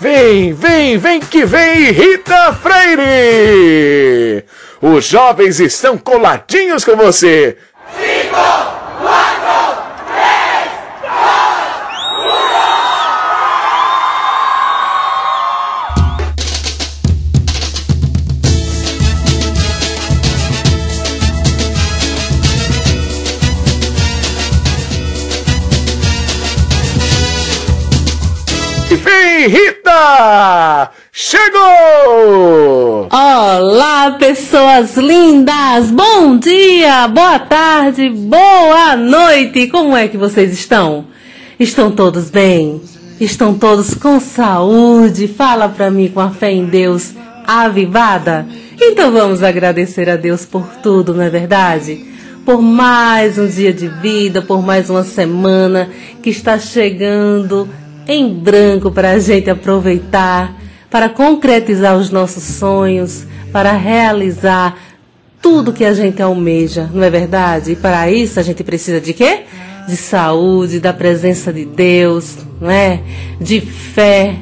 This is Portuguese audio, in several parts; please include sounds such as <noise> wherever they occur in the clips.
Vem, vem, vem que vem, Rita Freire! Os jovens estão coladinhos com você. Cinco, Rita! Chegou! Olá, pessoas lindas! Bom dia, boa tarde, boa noite! Como é que vocês estão? Estão todos bem? Estão todos com saúde? Fala pra mim com a fé em Deus avivada? Então vamos agradecer a Deus por tudo, não é verdade? Por mais um dia de vida, por mais uma semana que está chegando em branco para a gente aproveitar para concretizar os nossos sonhos, para realizar tudo que a gente almeja, não é verdade? E para isso a gente precisa de quê? De saúde, da presença de Deus, não é? De fé,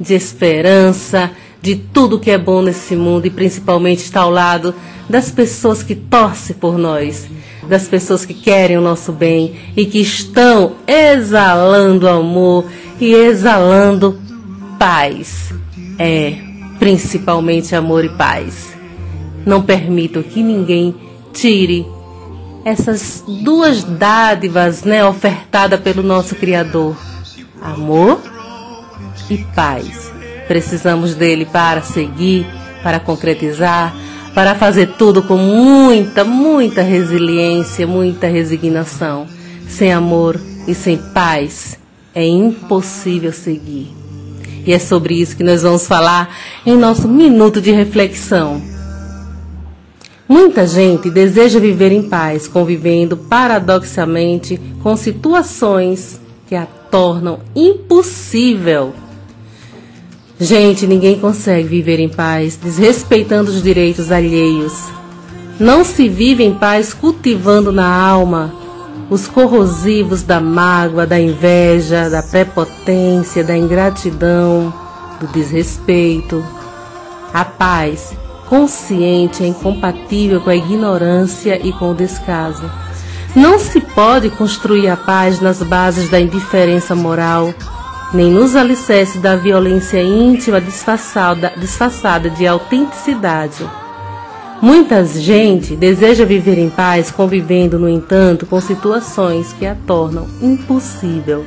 de esperança, de tudo que é bom nesse mundo e principalmente estar ao lado das pessoas que torcem por nós, das pessoas que querem o nosso bem e que estão exalando amor e exalando paz é principalmente amor e paz. Não permito que ninguém tire essas duas dádivas, né, ofertada pelo nosso Criador: amor e paz. Precisamos dele para seguir, para concretizar, para fazer tudo com muita, muita resiliência, muita resignação. Sem amor e sem paz é impossível seguir. E é sobre isso que nós vamos falar em nosso minuto de reflexão. Muita gente deseja viver em paz, convivendo paradoxalmente com situações que a tornam impossível. Gente, ninguém consegue viver em paz desrespeitando os direitos alheios. Não se vive em paz cultivando na alma os corrosivos da mágoa, da inveja, da prepotência, da ingratidão, do desrespeito. A paz consciente é incompatível com a ignorância e com o descaso. Não se pode construir a paz nas bases da indiferença moral, nem nos alicerces da violência íntima disfarçada, disfarçada de autenticidade. Muita gente deseja viver em paz, convivendo, no entanto, com situações que a tornam impossível.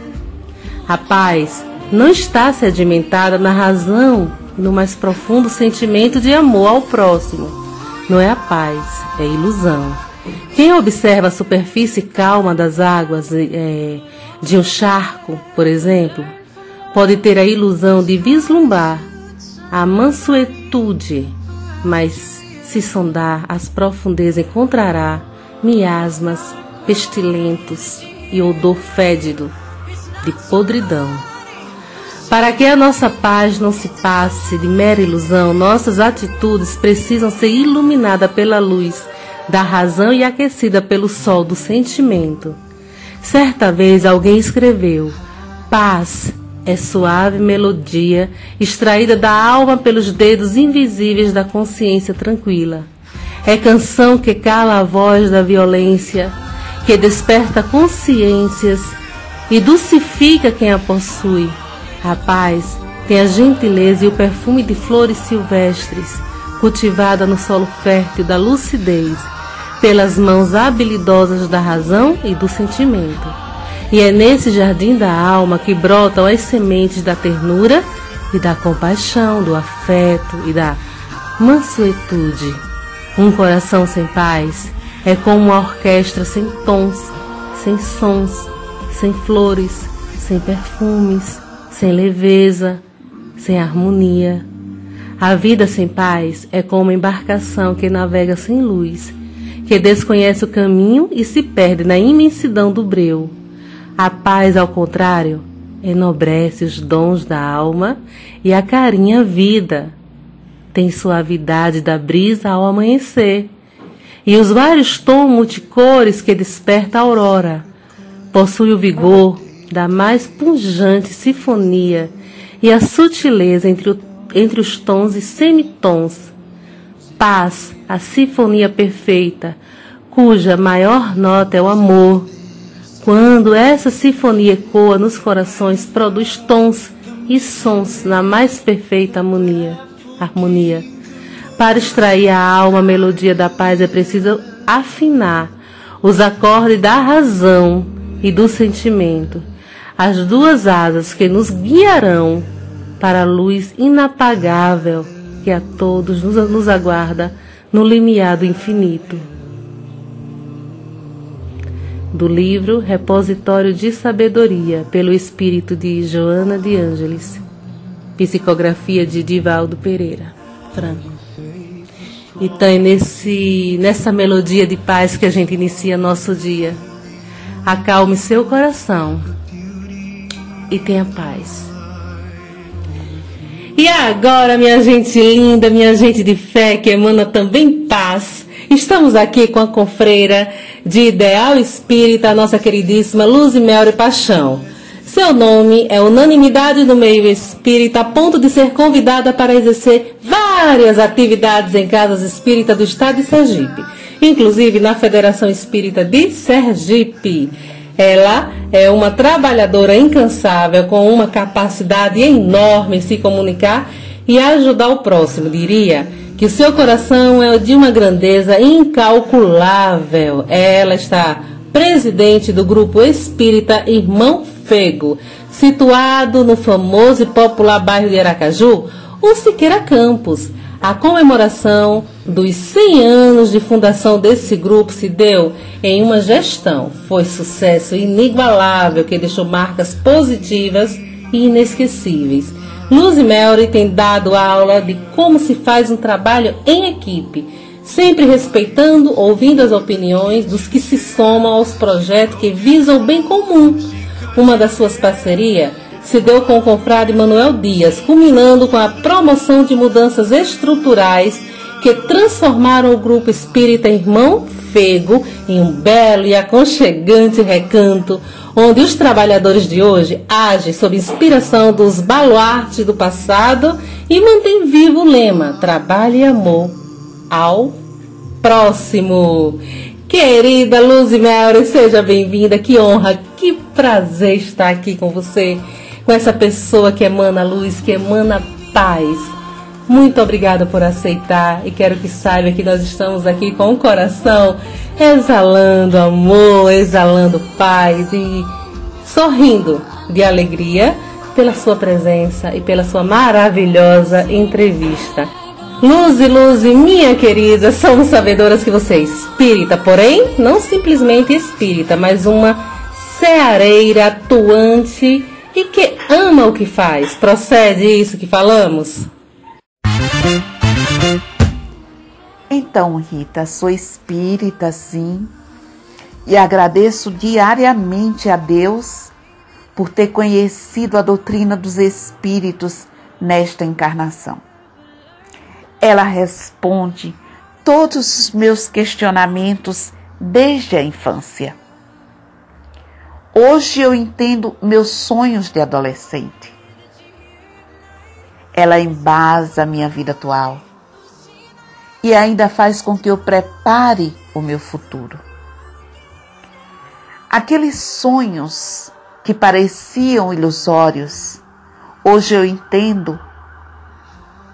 A paz não está sedimentada na razão e no mais profundo sentimento de amor ao próximo. Não é a paz, é ilusão. Quem observa a superfície calma das águas é, de um charco, por exemplo, pode ter a ilusão de vislumbrar a mansuetude, mas se sondar as profundezas, encontrará miasmas pestilentos e odor fédido de podridão. Para que a nossa paz não se passe de mera ilusão, nossas atitudes precisam ser iluminadas pela luz da razão e aquecida pelo sol do sentimento. Certa vez alguém escreveu: Paz é suave melodia extraída da alma pelos dedos invisíveis da consciência tranquila. É canção que cala a voz da violência, que desperta consciências e dulcifica quem a possui. A paz tem a gentileza e o perfume de flores silvestres, cultivada no solo fértil da lucidez, pelas mãos habilidosas da razão e do sentimento. E é nesse jardim da alma que brotam as sementes da ternura e da compaixão, do afeto e da mansuetude. Um coração sem paz é como uma orquestra sem tons, sem sons, sem flores, sem perfumes, sem leveza, sem harmonia. A vida sem paz é como uma embarcação que navega sem luz, que desconhece o caminho e se perde na imensidão do breu. A paz, ao contrário, enobrece os dons da alma e a vida. Tem suavidade da brisa ao amanhecer e os vários tons multicores que desperta a aurora. Possui o vigor da mais pungente sinfonia e a sutileza entre, o, entre os tons e semitons. Paz, a sinfonia perfeita, cuja maior nota é o amor. Quando essa sinfonia ecoa nos corações, produz tons e sons na mais perfeita harmonia. harmonia. Para extrair a alma a melodia da paz é preciso afinar os acordes da razão e do sentimento, as duas asas que nos guiarão para a luz inapagável que a todos nos, nos aguarda no limiar do infinito. Do livro Repositório de Sabedoria, pelo espírito de Joana de Ângeles. Psicografia de Divaldo Pereira Franco. Então, nesse, nessa melodia de paz que a gente inicia nosso dia, acalme seu coração e tenha paz. E agora, minha gente linda, minha gente de fé que emana também paz, estamos aqui com a confreira de Ideal Espírita, nossa queridíssima Luz Mel e Paixão. Seu nome é unanimidade no meio espírita, a ponto de ser convidada para exercer várias atividades em casas espírita do estado de Sergipe, inclusive na Federação Espírita de Sergipe. Ela é uma trabalhadora incansável com uma capacidade enorme em se comunicar e ajudar o próximo, diria que seu coração é de uma grandeza incalculável. Ela está presidente do grupo espírita Irmão Fego, situado no famoso e popular bairro de Aracaju, o Siqueira Campos. A comemoração dos 100 anos de fundação desse grupo se deu em uma gestão. Foi sucesso inigualável que deixou marcas positivas e inesquecíveis. Luz Melry tem dado aula de como se faz um trabalho em equipe sempre respeitando, ouvindo as opiniões dos que se somam aos projetos que visam o bem comum. Uma das suas parcerias se deu com o confrade Manuel Dias, culminando com a promoção de mudanças estruturais que transformaram o grupo espírita Irmão Em um belo e aconchegante recanto, onde os trabalhadores de hoje agem sob inspiração dos baluartes do passado e mantêm vivo o lema Trabalho e Amor ao próximo. Querida Luzi Melry, seja bem-vinda. Que honra, que prazer estar aqui com você, com essa pessoa que emana luz, que emana paz. Muito obrigada por aceitar e quero que saiba que nós estamos aqui com o coração exalando amor, exalando paz e sorrindo de alegria pela sua presença e pela sua maravilhosa entrevista. Luze, Luze, minha querida, somos sabedoras que você é espírita, porém, não simplesmente espírita, mas uma ceareira atuante e que ama o que faz. Procede isso que falamos? Então, Rita, sou espírita, sim, e agradeço diariamente a Deus por ter conhecido a doutrina dos espíritos nesta encarnação ela responde todos os meus questionamentos desde a infância. Hoje eu entendo meus sonhos de adolescente. Ela embasa a minha vida atual e ainda faz com que eu prepare o meu futuro. Aqueles sonhos que pareciam ilusórios, hoje eu entendo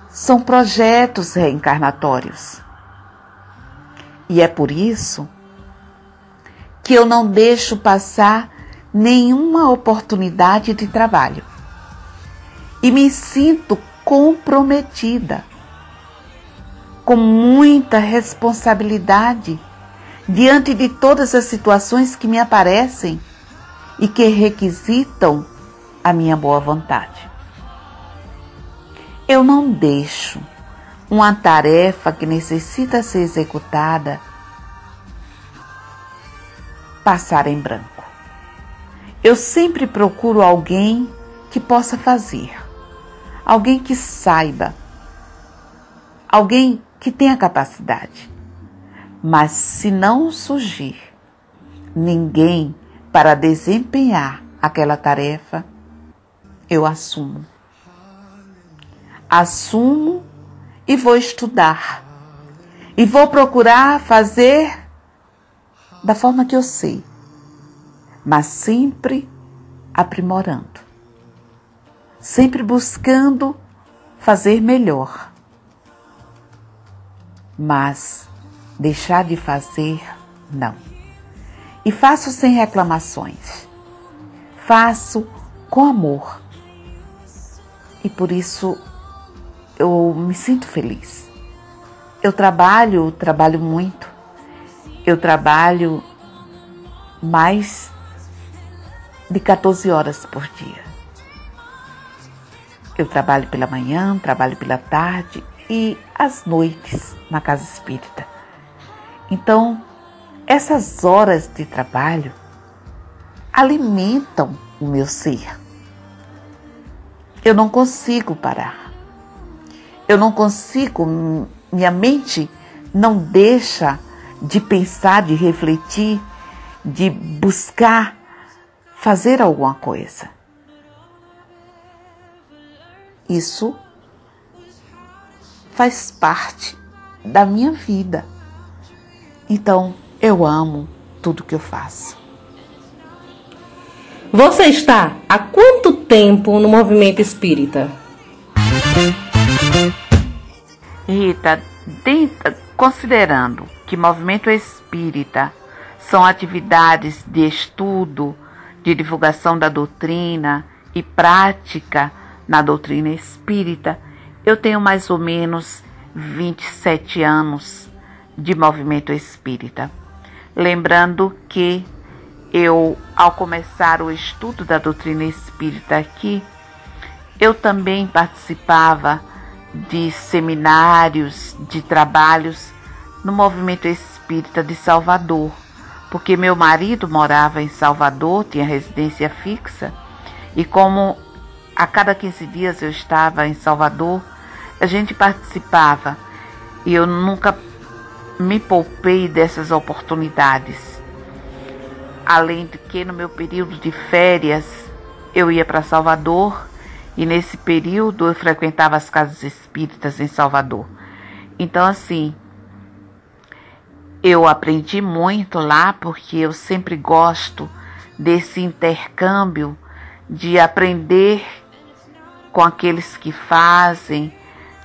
são projetos reencarnatórios. E é por isso que eu não deixo passar nenhuma oportunidade de trabalho. E me sinto comprometida, com muita responsabilidade diante de todas as situações que me aparecem e que requisitam a minha boa vontade. Eu não deixo uma tarefa que necessita ser executada passar em branco. Eu sempre procuro alguém que possa fazer, alguém que saiba, alguém que tenha capacidade. Mas se não surgir ninguém para desempenhar aquela tarefa, eu assumo. Assumo e vou estudar. E vou procurar fazer da forma que eu sei, mas sempre aprimorando, sempre buscando fazer melhor. Mas deixar de fazer, não. E faço sem reclamações. Faço com amor. E por isso eu me sinto feliz. Eu trabalho, trabalho muito. Eu trabalho mais de 14 horas por dia. Eu trabalho pela manhã, trabalho pela tarde e às noites na casa espírita. Então, essas horas de trabalho alimentam o meu ser. Eu não consigo parar. Eu não consigo, minha mente não deixa de pensar, de refletir, de buscar fazer alguma coisa. Isso faz parte da minha vida. Então, eu amo tudo que eu faço. Você está há quanto tempo no movimento espírita? Rita, considerando que movimento espírita são atividades de estudo, de divulgação da doutrina e prática na doutrina espírita, eu tenho mais ou menos 27 anos de movimento espírita. Lembrando que eu, ao começar o estudo da doutrina espírita aqui, eu também participava de seminários, de trabalhos no movimento espírita de Salvador, porque meu marido morava em Salvador, tinha residência fixa, e como a cada 15 dias eu estava em Salvador, a gente participava e eu nunca me poupei dessas oportunidades. Além de que no meu período de férias eu ia para Salvador e nesse período eu frequentava as casas espíritas em Salvador. Então, assim, eu aprendi muito lá porque eu sempre gosto desse intercâmbio de aprender com aqueles que fazem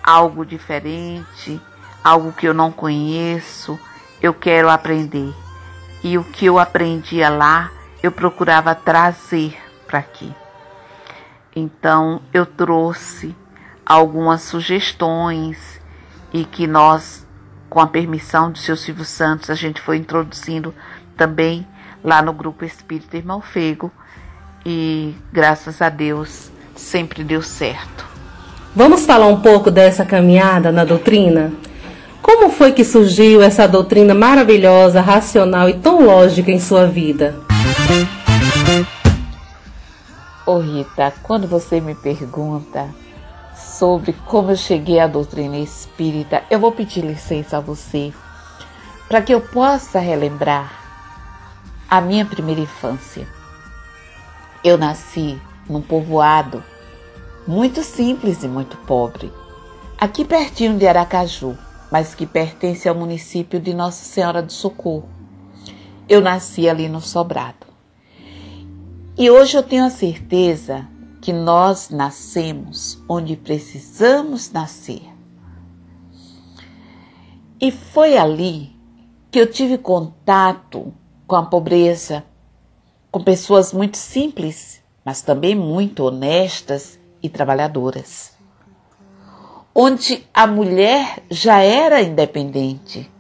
algo diferente, algo que eu não conheço, eu quero aprender. E o que eu aprendia lá, eu procurava trazer para aqui. Então, eu trouxe algumas sugestões e que nós, com a permissão do seu Silvio Santos, a gente foi introduzindo também lá no Grupo Espírita Irmão Fego e, graças a Deus, sempre deu certo. Vamos falar um pouco dessa caminhada na doutrina? Como foi que surgiu essa doutrina maravilhosa, racional e tão lógica em sua vida? Ô Rita, quando você me pergunta sobre como eu cheguei à doutrina espírita, eu vou pedir licença a você para que eu possa relembrar a minha primeira infância. Eu nasci num povoado muito simples e muito pobre, aqui pertinho de Aracaju, mas que pertence ao município de Nossa Senhora do Socorro. Eu nasci ali no Sobrado. E hoje eu tenho a certeza que nós nascemos onde precisamos nascer. E foi ali que eu tive contato com a pobreza, com pessoas muito simples, mas também muito honestas e trabalhadoras. Onde a mulher já era independente.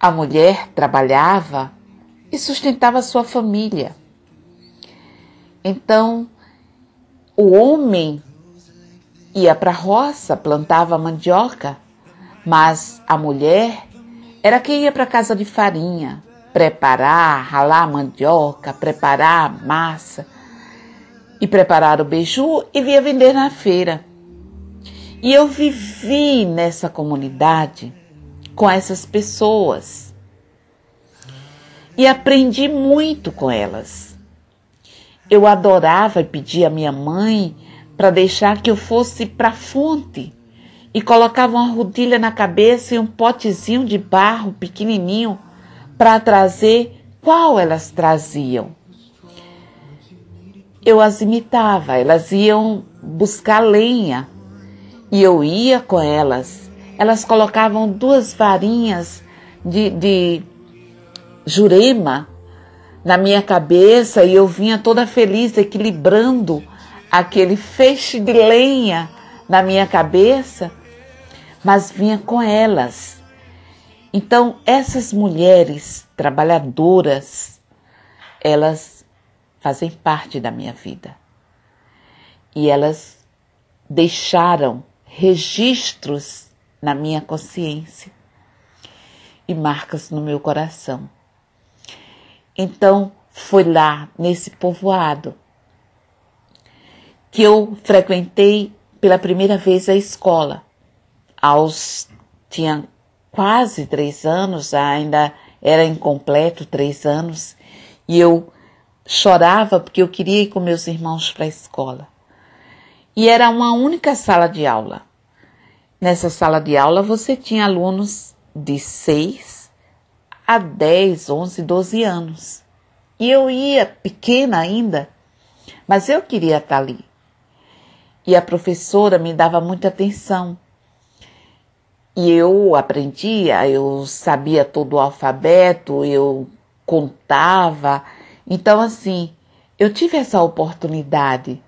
A mulher trabalhava e sustentava sua família. Então, o homem ia para a roça, plantava mandioca, mas a mulher era quem ia para a casa de farinha, preparar, ralar mandioca, preparar massa e preparar o beiju e via vender na feira. E eu vivi nessa comunidade com essas pessoas e aprendi muito com elas. Eu adorava pedia à minha mãe para deixar que eu fosse para a fonte e colocava uma rodilha na cabeça e um potezinho de barro pequenininho para trazer qual elas traziam. Eu as imitava, elas iam buscar lenha e eu ia com elas. Elas colocavam duas varinhas de, de jurema na minha cabeça e eu vinha toda feliz, equilibrando aquele feixe de lenha na minha cabeça mas vinha com elas. Então, essas mulheres trabalhadoras, elas fazem parte da minha vida. E elas deixaram registros na minha consciência e marcas no meu coração. Então, foi lá, nesse povoado, que eu frequentei pela primeira vez a escola aos tinha quase três anos, ainda era incompleto três anos, e eu chorava porque eu queria ir com meus irmãos para a escola. E era uma única sala de aula. Nessa sala de aula você tinha alunos de seis a dez, onze, doze anos. E eu ia pequena ainda, mas eu queria estar ali. E a professora me dava muita atenção e eu aprendia, eu sabia todo o alfabeto, eu contava. Então, assim, eu tive essa oportunidade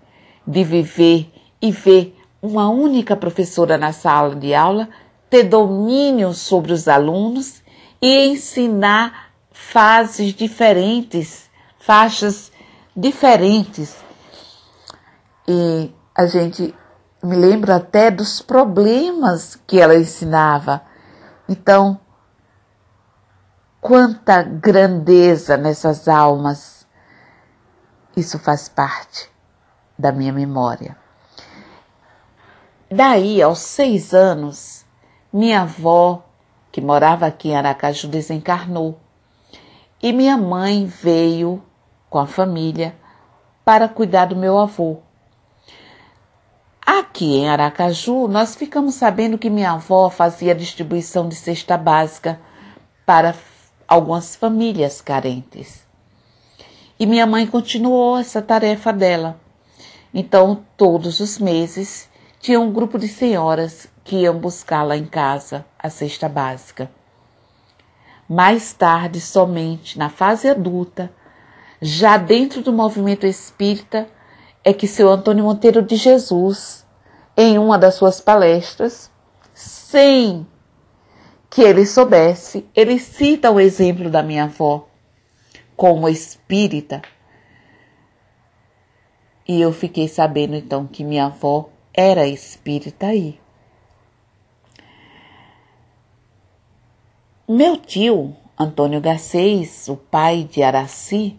de viver e ver uma única professora na sala de aula ter domínio sobre os alunos e ensinar fases diferentes, faixas diferentes. E a gente me lembro até dos problemas que ela ensinava. Então, quanta grandeza nessas almas. Isso faz parte da minha memória. Daí, aos seis anos, minha avó, que morava aqui em Aracaju, desencarnou. E minha mãe veio com a família para cuidar do meu avô. Aqui em Aracaju, nós ficamos sabendo que minha avó fazia distribuição de cesta básica para algumas famílias carentes. E minha mãe continuou essa tarefa dela. Então, todos os meses, tinha um grupo de senhoras que iam buscar lá em casa a cesta básica. Mais tarde, somente na fase adulta, já dentro do movimento espírita, é que seu Antônio Monteiro de Jesus, em uma das suas palestras, sem que ele soubesse, ele cita o exemplo da minha avó como espírita. E eu fiquei sabendo então que minha avó era espírita aí. Meu tio, Antônio Garcês, o pai de Araci,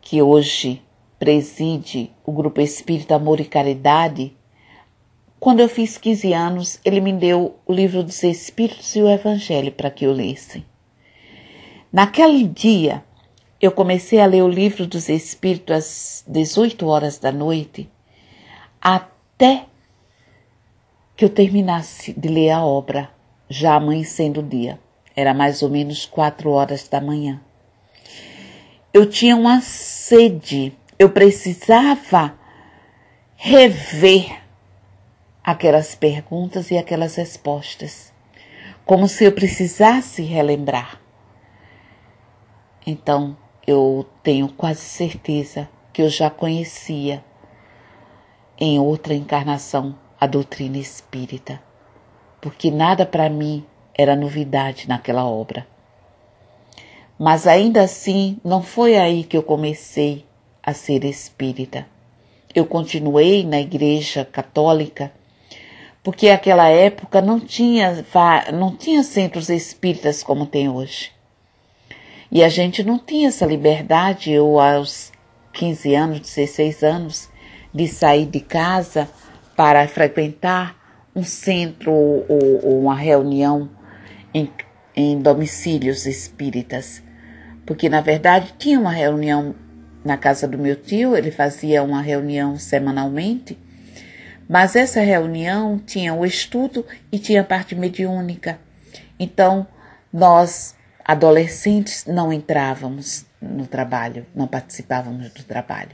que hoje preside o Grupo Espírita Amor e Caridade, quando eu fiz 15 anos, ele me deu o livro dos Espíritos e o Evangelho para que eu lesse. Naquele dia, eu comecei a ler o livro dos Espíritos às 18 horas da noite, até que eu terminasse de ler a obra, já amanhecendo o dia. Era mais ou menos quatro horas da manhã. Eu tinha uma sede eu precisava rever aquelas perguntas e aquelas respostas, como se eu precisasse relembrar. Então, eu tenho quase certeza que eu já conhecia em outra encarnação a doutrina espírita, porque nada para mim era novidade naquela obra. Mas ainda assim, não foi aí que eu comecei a ser espírita. Eu continuei na igreja católica porque naquela época não tinha, não tinha centros espíritas como tem hoje. E a gente não tinha essa liberdade, ou aos 15 anos, 16 anos, de sair de casa para frequentar um centro ou, ou uma reunião em, em domicílios espíritas. Porque, na verdade, tinha uma reunião na casa do meu tio, ele fazia uma reunião semanalmente, mas essa reunião tinha o estudo e tinha a parte mediúnica. Então, nós, adolescentes, não entrávamos no trabalho, não participávamos do trabalho.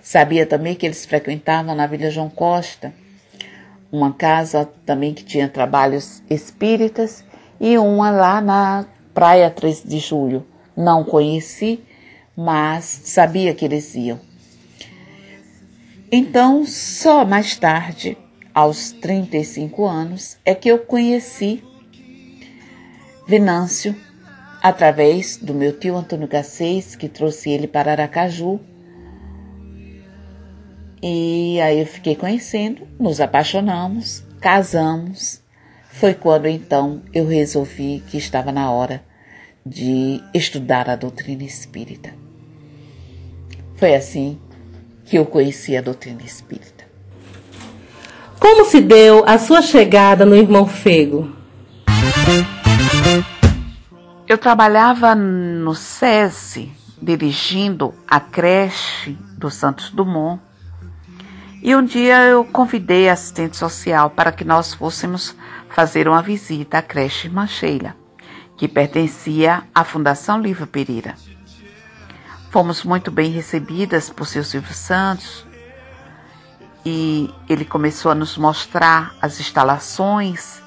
Sabia também que eles frequentavam na Vila João Costa, uma casa também que tinha trabalhos espíritas, e uma lá na Praia 3 de Julho. Não conheci, mas sabia que eles iam. Então, só mais tarde, aos 35 anos, é que eu conheci Venâncio através do meu tio Antônio Gacês, que trouxe ele para Aracaju. E aí eu fiquei conhecendo, nos apaixonamos, casamos. Foi quando então eu resolvi que estava na hora de estudar a doutrina espírita. Foi assim que eu conheci a doutrina espírita. Como se deu a sua chegada no Irmão Fego? Eu trabalhava no SESI, dirigindo a creche do Santos Dumont, e um dia eu convidei a assistente social para que nós fôssemos fazer uma visita à creche Mancheira, que pertencia à Fundação Livre Pereira. Fomos muito bem recebidas por seu Silvio Santos e ele começou a nos mostrar as instalações.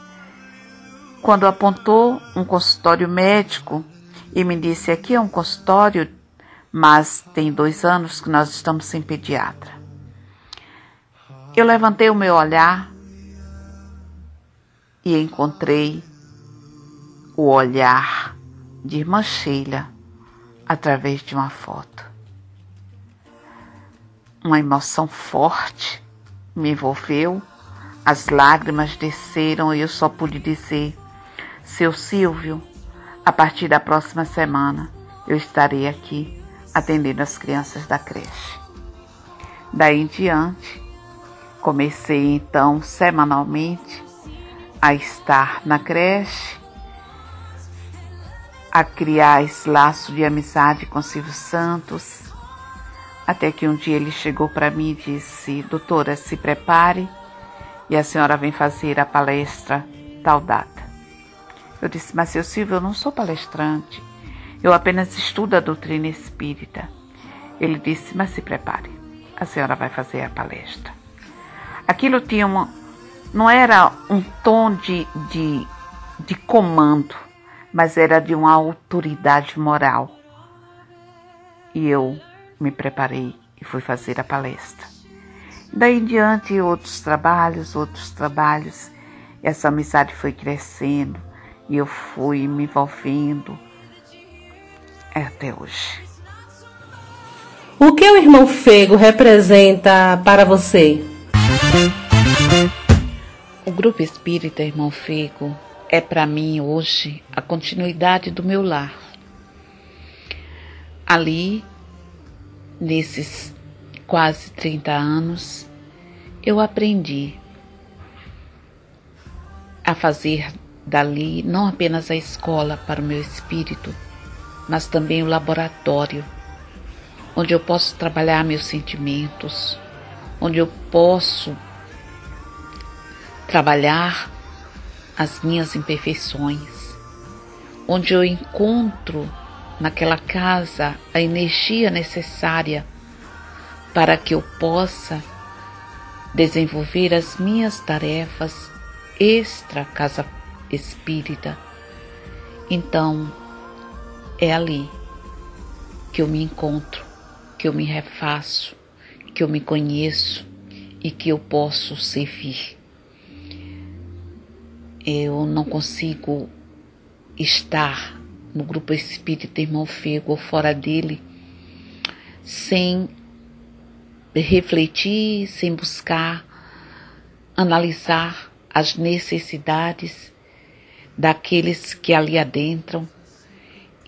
Quando apontou um consultório médico e me disse: Aqui é um consultório, mas tem dois anos que nós estamos sem pediatra. Eu levantei o meu olhar e encontrei o olhar de irmã Sheila através de uma foto. Uma emoção forte me envolveu, as lágrimas desceram e eu só pude dizer: Seu Silvio, a partir da próxima semana eu estarei aqui atendendo as crianças da creche. Daí em diante, comecei então semanalmente a estar na creche a criar esse laço de amizade com Silvio Santos, até que um dia ele chegou para mim e disse: Doutora, se prepare e a senhora vem fazer a palestra tal data. Eu disse: Mas seu Silvio, eu não sou palestrante, eu apenas estudo a doutrina espírita. Ele disse: Mas se prepare, a senhora vai fazer a palestra. Aquilo tinha uma. Não era um tom de, de, de comando mas era de uma autoridade moral. E eu me preparei e fui fazer a palestra. Daí em diante, outros trabalhos, outros trabalhos. Essa amizade foi crescendo e eu fui me envolvendo até hoje. O que o irmão Fego representa para você? O Grupo Espírita Irmão Fego é para mim hoje a continuidade do meu lar. Ali, nesses quase 30 anos, eu aprendi a fazer dali não apenas a escola para o meu espírito, mas também o laboratório, onde eu posso trabalhar meus sentimentos, onde eu posso trabalhar as minhas imperfeições, onde eu encontro naquela casa a energia necessária para que eu possa desenvolver as minhas tarefas extra casa espírita. Então, é ali que eu me encontro, que eu me refaço, que eu me conheço e que eu posso servir eu não consigo estar no grupo espírita Irmão Fego ou fora dele sem refletir, sem buscar analisar as necessidades daqueles que ali adentram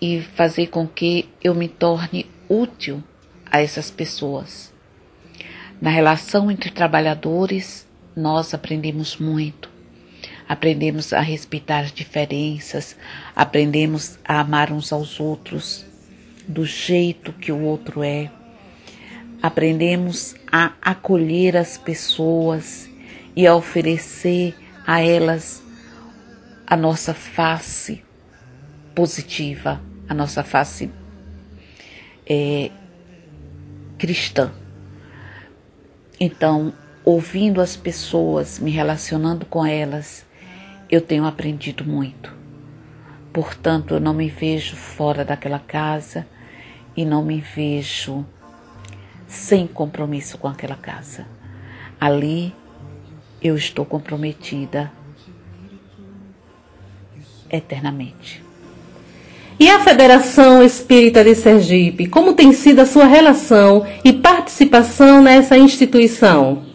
e fazer com que eu me torne útil a essas pessoas. Na relação entre trabalhadores, nós aprendemos muito. Aprendemos a respeitar as diferenças, aprendemos a amar uns aos outros do jeito que o outro é. Aprendemos a acolher as pessoas e a oferecer a elas a nossa face positiva, a nossa face é, cristã. Então, ouvindo as pessoas, me relacionando com elas, eu tenho aprendido muito. Portanto, eu não me vejo fora daquela casa e não me vejo sem compromisso com aquela casa. Ali eu estou comprometida eternamente. E a Federação Espírita de Sergipe, como tem sido a sua relação e participação nessa instituição?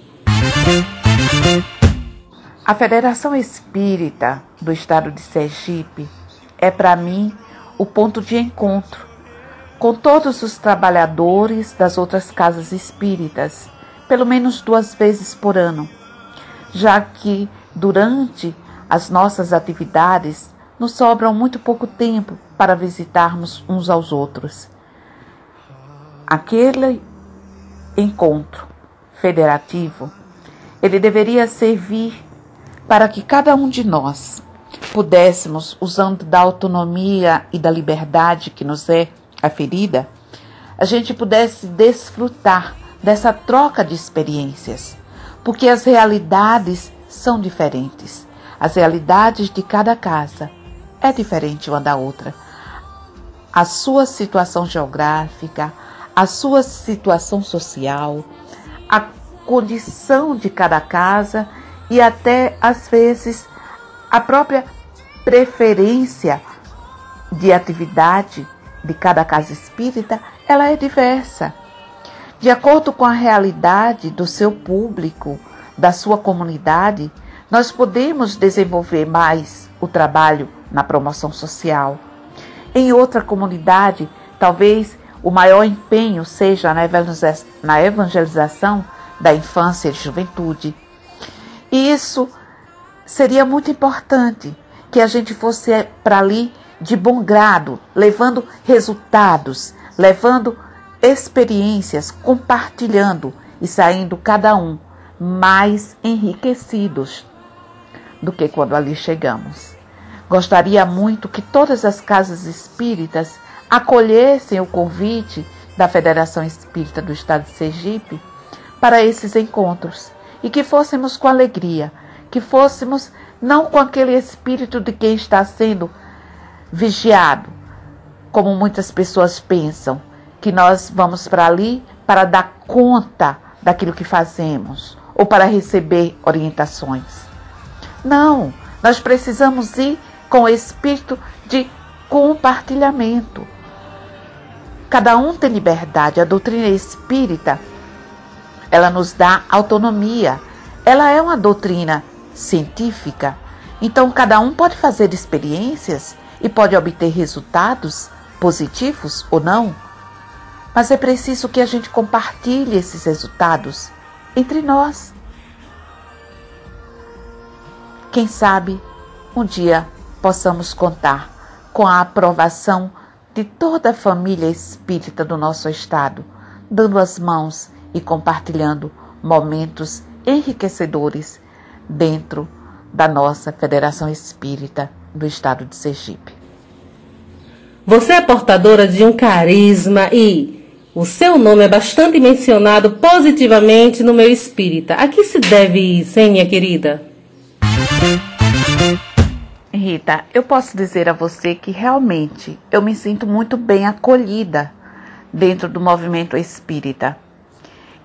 A Federação Espírita do Estado de Sergipe é para mim o ponto de encontro com todos os trabalhadores das outras casas espíritas, pelo menos duas vezes por ano, já que durante as nossas atividades nos sobram muito pouco tempo para visitarmos uns aos outros. Aquele encontro federativo, ele deveria servir para que cada um de nós pudéssemos, usando da autonomia e da liberdade que nos é aferida, a gente pudesse desfrutar dessa troca de experiências, porque as realidades são diferentes. As realidades de cada casa é diferente uma da outra. A sua situação geográfica, a sua situação social, a condição de cada casa e até às vezes a própria preferência de atividade de cada casa espírita, ela é diversa. De acordo com a realidade do seu público, da sua comunidade, nós podemos desenvolver mais o trabalho na promoção social. Em outra comunidade, talvez o maior empenho seja na evangelização da infância e juventude. E isso seria muito importante que a gente fosse para ali de bom grado, levando resultados, levando experiências, compartilhando e saindo cada um mais enriquecidos do que quando ali chegamos. Gostaria muito que todas as casas espíritas acolhessem o convite da Federação Espírita do Estado de Sergipe para esses encontros e que fôssemos com alegria, que fôssemos não com aquele espírito de quem está sendo vigiado, como muitas pessoas pensam, que nós vamos para ali para dar conta daquilo que fazemos ou para receber orientações. Não, nós precisamos ir com o espírito de compartilhamento. Cada um tem liberdade. A doutrina espírita, ela nos dá autonomia. Ela é uma doutrina científica. Então, cada um pode fazer experiências e pode obter resultados positivos ou não. Mas é preciso que a gente compartilhe esses resultados entre nós. Quem sabe um dia possamos contar com a aprovação de toda a família espírita do nosso estado, dando as mãos e compartilhando momentos enriquecedores dentro da nossa Federação Espírita do estado de Sergipe. Você é portadora de um carisma e o seu nome é bastante mencionado positivamente no meu espírita. A que se deve isso, hein, minha querida? Rita, eu posso dizer a você que realmente eu me sinto muito bem acolhida dentro do movimento espírita.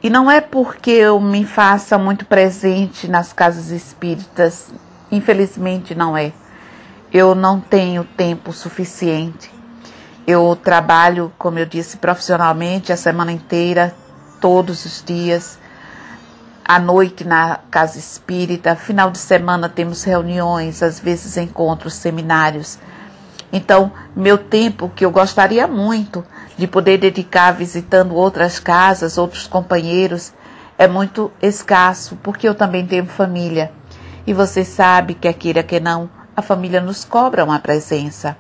E não é porque eu me faça muito presente nas casas espíritas, infelizmente não é. Eu não tenho tempo suficiente. Eu trabalho, como eu disse, profissionalmente a semana inteira, todos os dias à noite na casa espírita, final de semana temos reuniões, às vezes encontros, seminários. Então, meu tempo que eu gostaria muito de poder dedicar visitando outras casas, outros companheiros, é muito escasso, porque eu também tenho família. E você sabe, quer queira que não, a família nos cobra uma presença.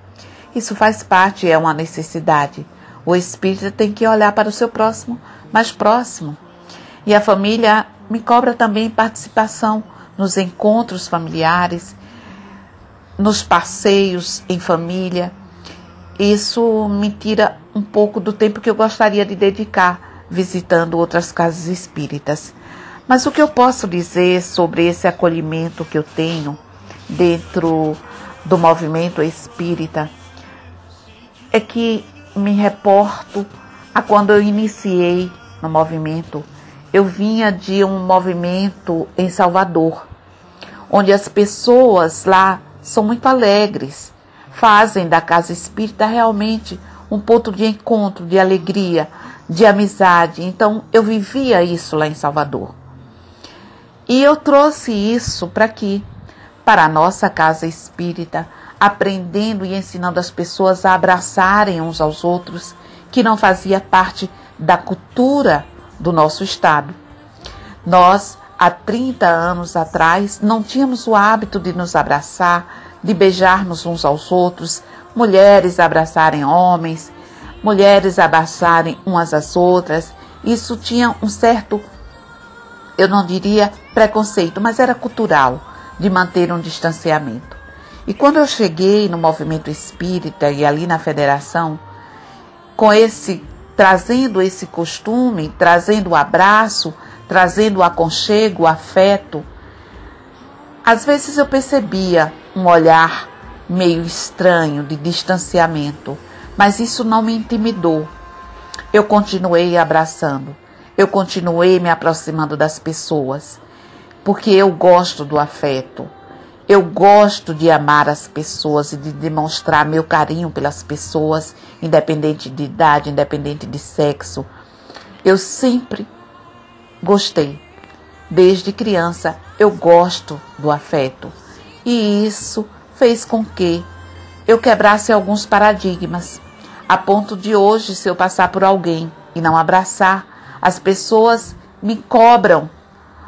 Isso faz parte, é uma necessidade. O espírito tem que olhar para o seu próximo, mais próximo. E a família me cobra também participação nos encontros familiares, nos passeios em família. Isso me tira um pouco do tempo que eu gostaria de dedicar visitando outras casas espíritas. Mas o que eu posso dizer sobre esse acolhimento que eu tenho dentro do movimento espírita é que me reporto a quando eu iniciei no movimento. Eu vinha de um movimento em Salvador, onde as pessoas lá são muito alegres, fazem da casa espírita realmente um ponto de encontro, de alegria, de amizade. Então eu vivia isso lá em Salvador. E eu trouxe isso para aqui, para a nossa casa espírita, aprendendo e ensinando as pessoas a abraçarem uns aos outros, que não fazia parte da cultura do nosso estado. Nós, há 30 anos atrás, não tínhamos o hábito de nos abraçar, de beijarmos uns aos outros, mulheres abraçarem homens, mulheres abraçarem umas às outras. Isso tinha um certo, eu não diria preconceito, mas era cultural de manter um distanciamento. E quando eu cheguei no movimento espírita e ali na federação, com esse trazendo esse costume, trazendo o abraço, trazendo o aconchego, o afeto, às vezes eu percebia um olhar meio estranho de distanciamento, mas isso não me intimidou. Eu continuei abraçando, eu continuei me aproximando das pessoas, porque eu gosto do afeto. Eu gosto de amar as pessoas e de demonstrar meu carinho pelas pessoas, independente de idade, independente de sexo. Eu sempre gostei. Desde criança eu gosto do afeto. E isso fez com que eu quebrasse alguns paradigmas, a ponto de hoje, se eu passar por alguém e não abraçar, as pessoas me cobram.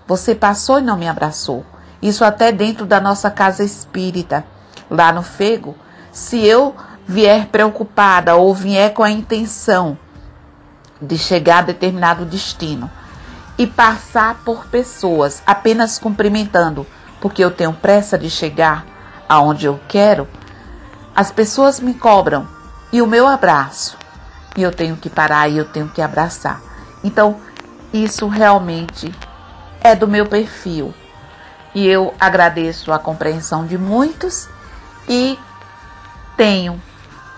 Você passou e não me abraçou. Isso até dentro da nossa casa espírita, lá no Fego. Se eu vier preocupada ou vier com a intenção de chegar a determinado destino e passar por pessoas apenas cumprimentando, porque eu tenho pressa de chegar aonde eu quero, as pessoas me cobram e o meu abraço. E eu tenho que parar e eu tenho que abraçar. Então, isso realmente é do meu perfil. E eu agradeço a compreensão de muitos e tenho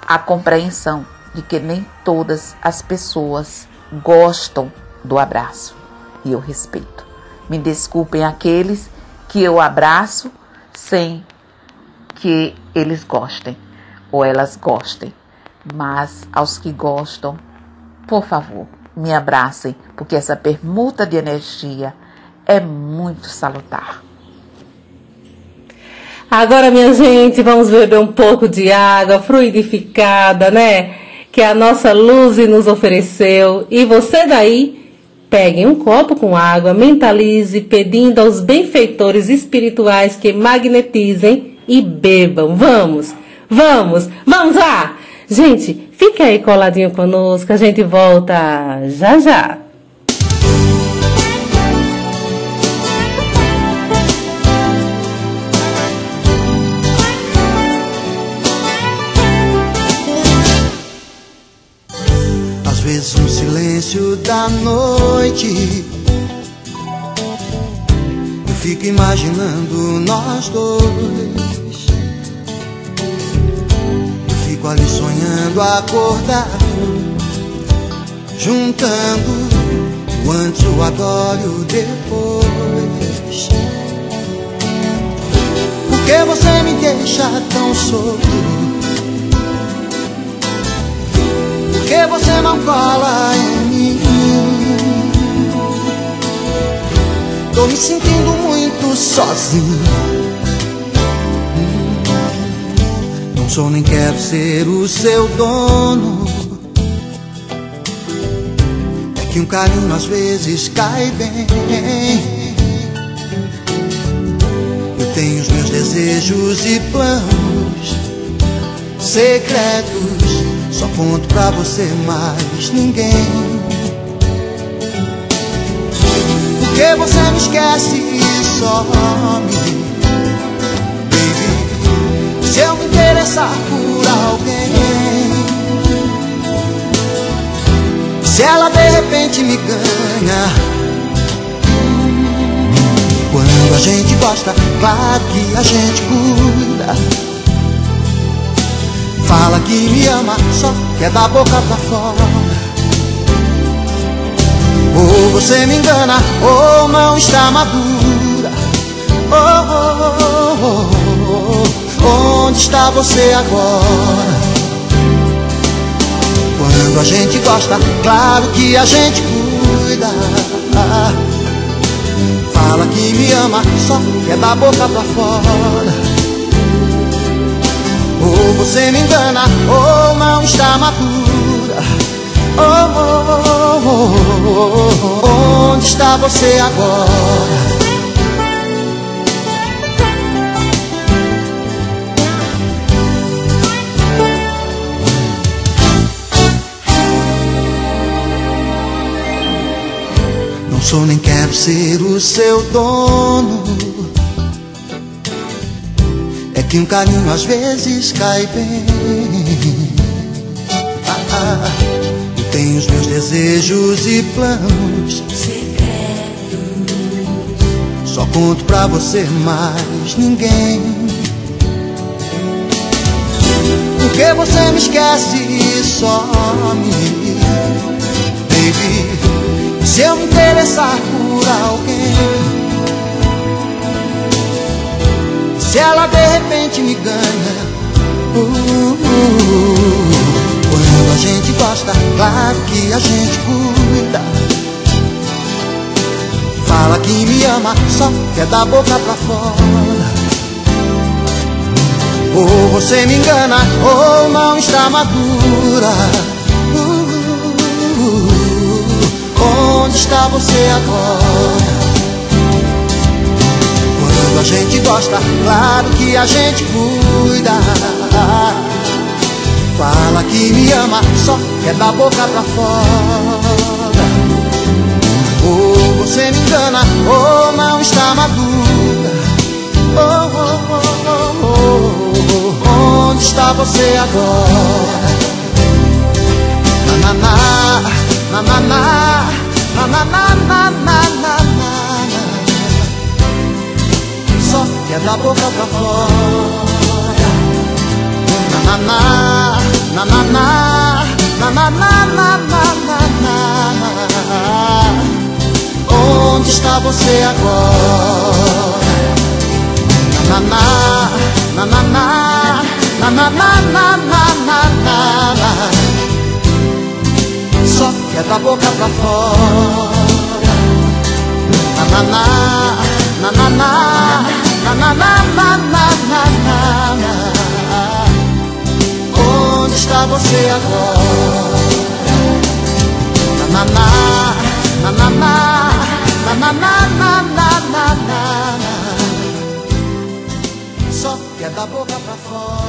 a compreensão de que nem todas as pessoas gostam do abraço. E eu respeito. Me desculpem aqueles que eu abraço sem que eles gostem ou elas gostem. Mas aos que gostam, por favor, me abracem, porque essa permuta de energia é muito salutar. Agora, minha gente, vamos beber um pouco de água fluidificada, né? Que a nossa luz nos ofereceu. E você daí, peguem um copo com água, mentalize, pedindo aos benfeitores espirituais que magnetizem e bebam. Vamos, vamos, vamos lá! Gente, fique aí coladinho conosco, a gente volta já já. vezes no silêncio da noite Eu fico imaginando nós dois fico ali sonhando acordado Juntando o antes, o agora e o depois Por que você me deixa tão solto? que você não cola em mim? Tô me sentindo muito sozinho. Sou nem quero ser o seu dono. É que um carinho às vezes cai bem. Eu tenho os meus desejos e planos secretos. Só conto pra você mais ninguém. Porque você me esquece e some. Se eu me interessar por alguém. Se ela de repente me ganha. Quando a gente gosta, claro que a gente cuida. Fala que me ama, só quer da boca pra fora. Ou você me engana, ou não está madura. Oh, oh, oh, oh, onde está você agora? Quando a gente gosta, claro que a gente cuida. Fala que me ama, só quer da boca pra fora. Ou você me engana, ou não está madura. Oh, oh, oh, oh, onde está você agora? Sou nem quero ser o seu dono que um carinho às vezes cai bem. Ah, ah, eu tenho os meus desejos e planos secretos. Só conto pra você mais ninguém. Porque você me esquece e some, baby. Se eu me interessar por alguém. Se ela de repente me ganha uh, uh, Quando a gente gosta, claro que a gente cuida Fala que me ama, só quer da boca pra fora Ou você me engana, ou não está madura Onde está você agora? Quando a gente gosta, claro que a gente cuida. Fala que me ama, só quer da boca pra fora. Ou você me engana, ou não está madura. Oh, oh, oh, oh, oh, onde está você agora? Na na na, na na na, na na na na na só que é da boca pra fora. Na na na, na na na, na na na na na na na. Onde está você agora? Na na na, na na na, na na na na na na é da boca pra fora. Nananá, nananá, nananá, nananá. Onde está você agora? Nananá, nananá, nananá, nananá. Só que é da boca pra fora.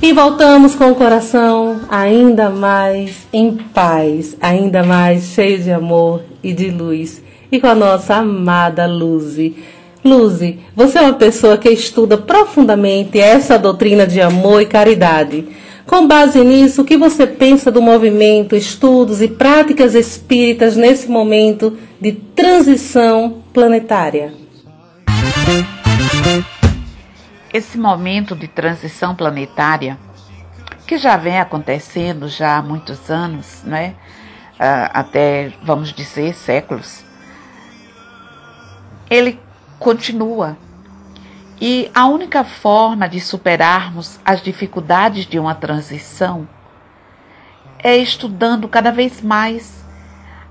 E voltamos com o coração ainda mais em paz, ainda mais cheio de amor e de luz. E com a nossa amada Luzi. Luzi, você é uma pessoa que estuda profundamente essa doutrina de amor e caridade. Com base nisso, o que você pensa do movimento, estudos e práticas espíritas nesse momento de transição planetária? Esse momento de transição planetária, que já vem acontecendo já há muitos anos, né? Até, vamos dizer, séculos, ele continua. E a única forma de superarmos as dificuldades de uma transição é estudando cada vez mais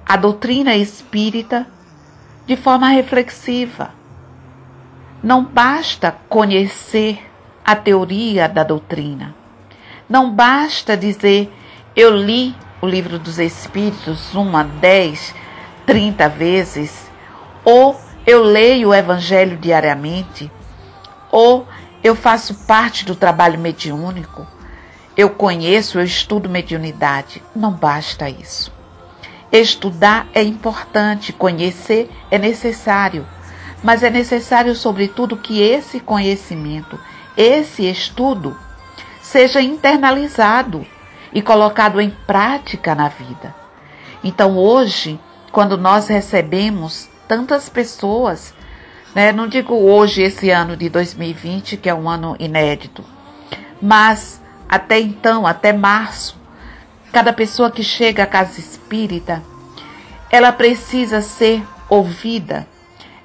a doutrina espírita de forma reflexiva, Não basta conhecer a teoria da doutrina. Não basta dizer eu li o livro dos Espíritos uma, dez, trinta vezes, ou eu leio o Evangelho diariamente, ou eu faço parte do trabalho mediúnico, eu conheço, eu estudo mediunidade. Não basta isso. Estudar é importante, conhecer é necessário, mas é necessário, sobretudo, que esse conhecimento, esse estudo, seja internalizado e colocado em prática na vida. Então, hoje, quando nós recebemos tantas pessoas, né, não digo hoje, esse ano de 2020, que é um ano inédito, mas até então, até março, Cada pessoa que chega à casa espírita, ela precisa ser ouvida,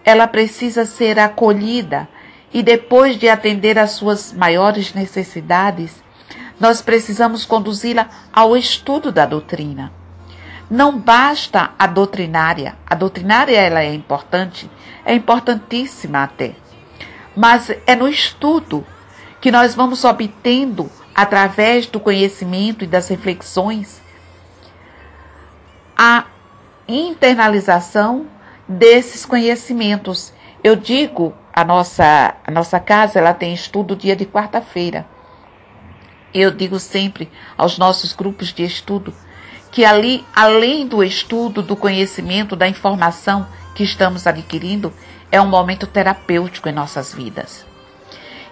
ela precisa ser acolhida e depois de atender às suas maiores necessidades, nós precisamos conduzi-la ao estudo da doutrina. Não basta a doutrinária. A doutrinária ela é importante, é importantíssima até. Mas é no estudo que nós vamos obtendo através do conhecimento e das reflexões, a internalização desses conhecimentos. Eu digo, a nossa, a nossa casa ela tem estudo dia de quarta-feira. Eu digo sempre aos nossos grupos de estudo que ali, além do estudo, do conhecimento, da informação que estamos adquirindo, é um momento terapêutico em nossas vidas.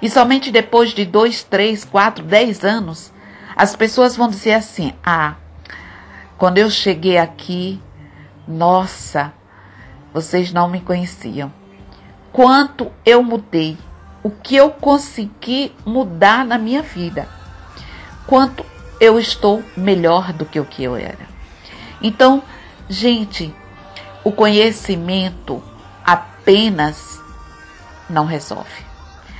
E somente depois de dois, três, quatro, dez anos, as pessoas vão dizer assim: ah, quando eu cheguei aqui, nossa, vocês não me conheciam. Quanto eu mudei, o que eu consegui mudar na minha vida, quanto eu estou melhor do que o que eu era. Então, gente, o conhecimento apenas não resolve.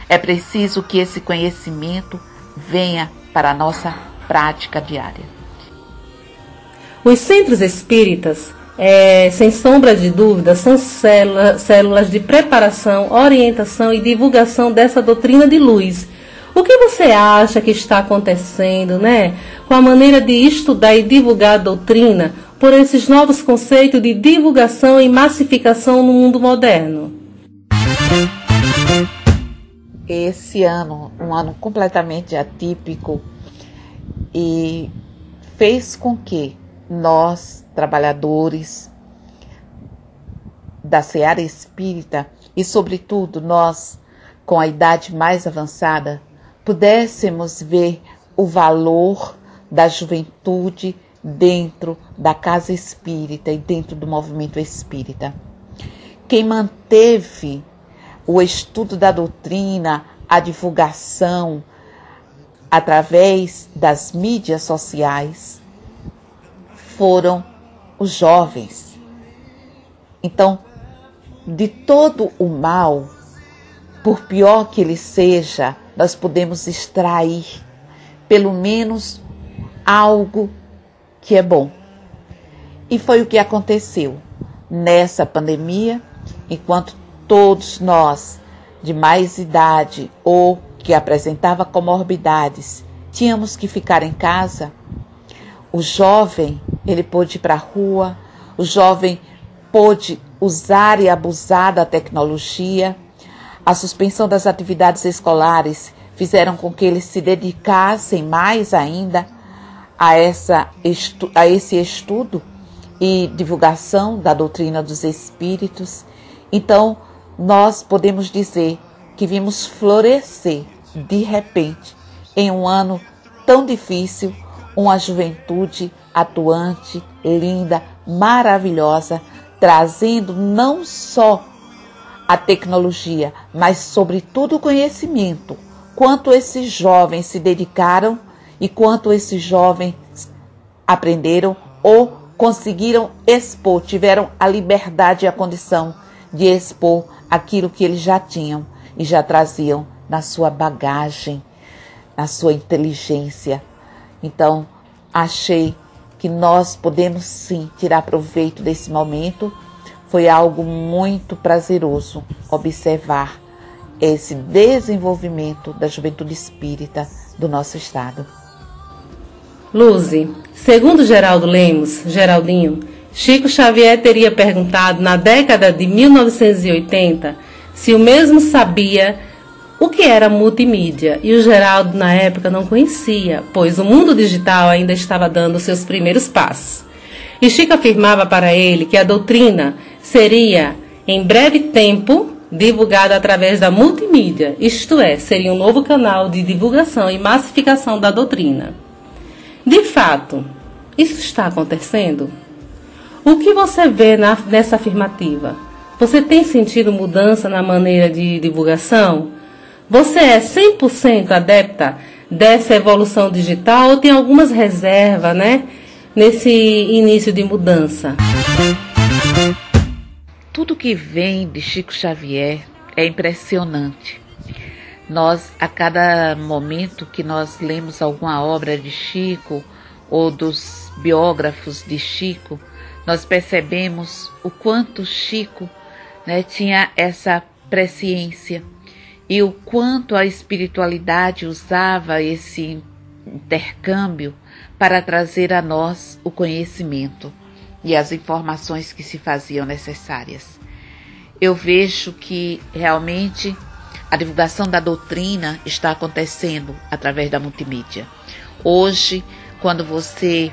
É preciso que esse conhecimento venha para a nossa prática diária. Os centros espíritas, é, sem sombra de dúvida, são células, células de preparação, orientação e divulgação dessa doutrina de luz. O que você acha que está acontecendo, né, com a maneira de estudar e divulgar a doutrina por esses novos conceitos de divulgação e massificação no mundo moderno? esse ano, um ano completamente atípico, e fez com que nós, trabalhadores da seara espírita, e sobretudo nós, com a idade mais avançada, pudéssemos ver o valor da juventude dentro da casa espírita e dentro do movimento espírita. Quem manteve o estudo da doutrina, a divulgação através das mídias sociais foram os jovens. Então, de todo o mal, por pior que ele seja, nós podemos extrair pelo menos algo que é bom. E foi o que aconteceu nessa pandemia, enquanto todos nós de mais idade ou que apresentava comorbidades tínhamos que ficar em casa, o jovem ele pôde ir para a rua, o jovem pôde usar e abusar da tecnologia. A suspensão das atividades escolares fizeram com que eles se dedicassem mais ainda a, essa, a esse estudo e divulgação da doutrina dos espíritos. Então, nós podemos dizer que vimos florescer de repente, em um ano tão difícil, uma juventude atuante, linda, maravilhosa, trazendo não só a tecnologia, mas sobretudo o conhecimento. Quanto esses jovens se dedicaram e quanto esses jovens aprenderam ou conseguiram expor, tiveram a liberdade e a condição de expor aquilo que eles já tinham e já traziam na sua bagagem, na sua inteligência. Então, achei que nós podemos sim tirar proveito desse momento. Foi algo muito prazeroso observar esse desenvolvimento da juventude espírita do nosso estado. Luzi, segundo Geraldo Lemos, Geraldinho, Chico Xavier teria perguntado na década de 1980 se o mesmo sabia o que era multimídia e o Geraldo na época não conhecia, pois o mundo digital ainda estava dando seus primeiros passos. E Chico afirmava para ele que a doutrina seria, em breve tempo, divulgada através da multimídia, isto é, seria um novo canal de divulgação e massificação da doutrina. De fato, isso está acontecendo? O que você vê na, nessa afirmativa? Você tem sentido mudança na maneira de divulgação? Você é 100% adepta dessa evolução digital ou tem algumas reservas, né? Nesse início de mudança. Tudo que vem de Chico Xavier é impressionante. Nós, a cada momento que nós lemos alguma obra de Chico ou dos biógrafos de Chico, nós percebemos o quanto Chico né, tinha essa presciência e o quanto a espiritualidade usava esse intercâmbio para trazer a nós o conhecimento e as informações que se faziam necessárias. Eu vejo que realmente a divulgação da doutrina está acontecendo através da multimídia. Hoje, quando você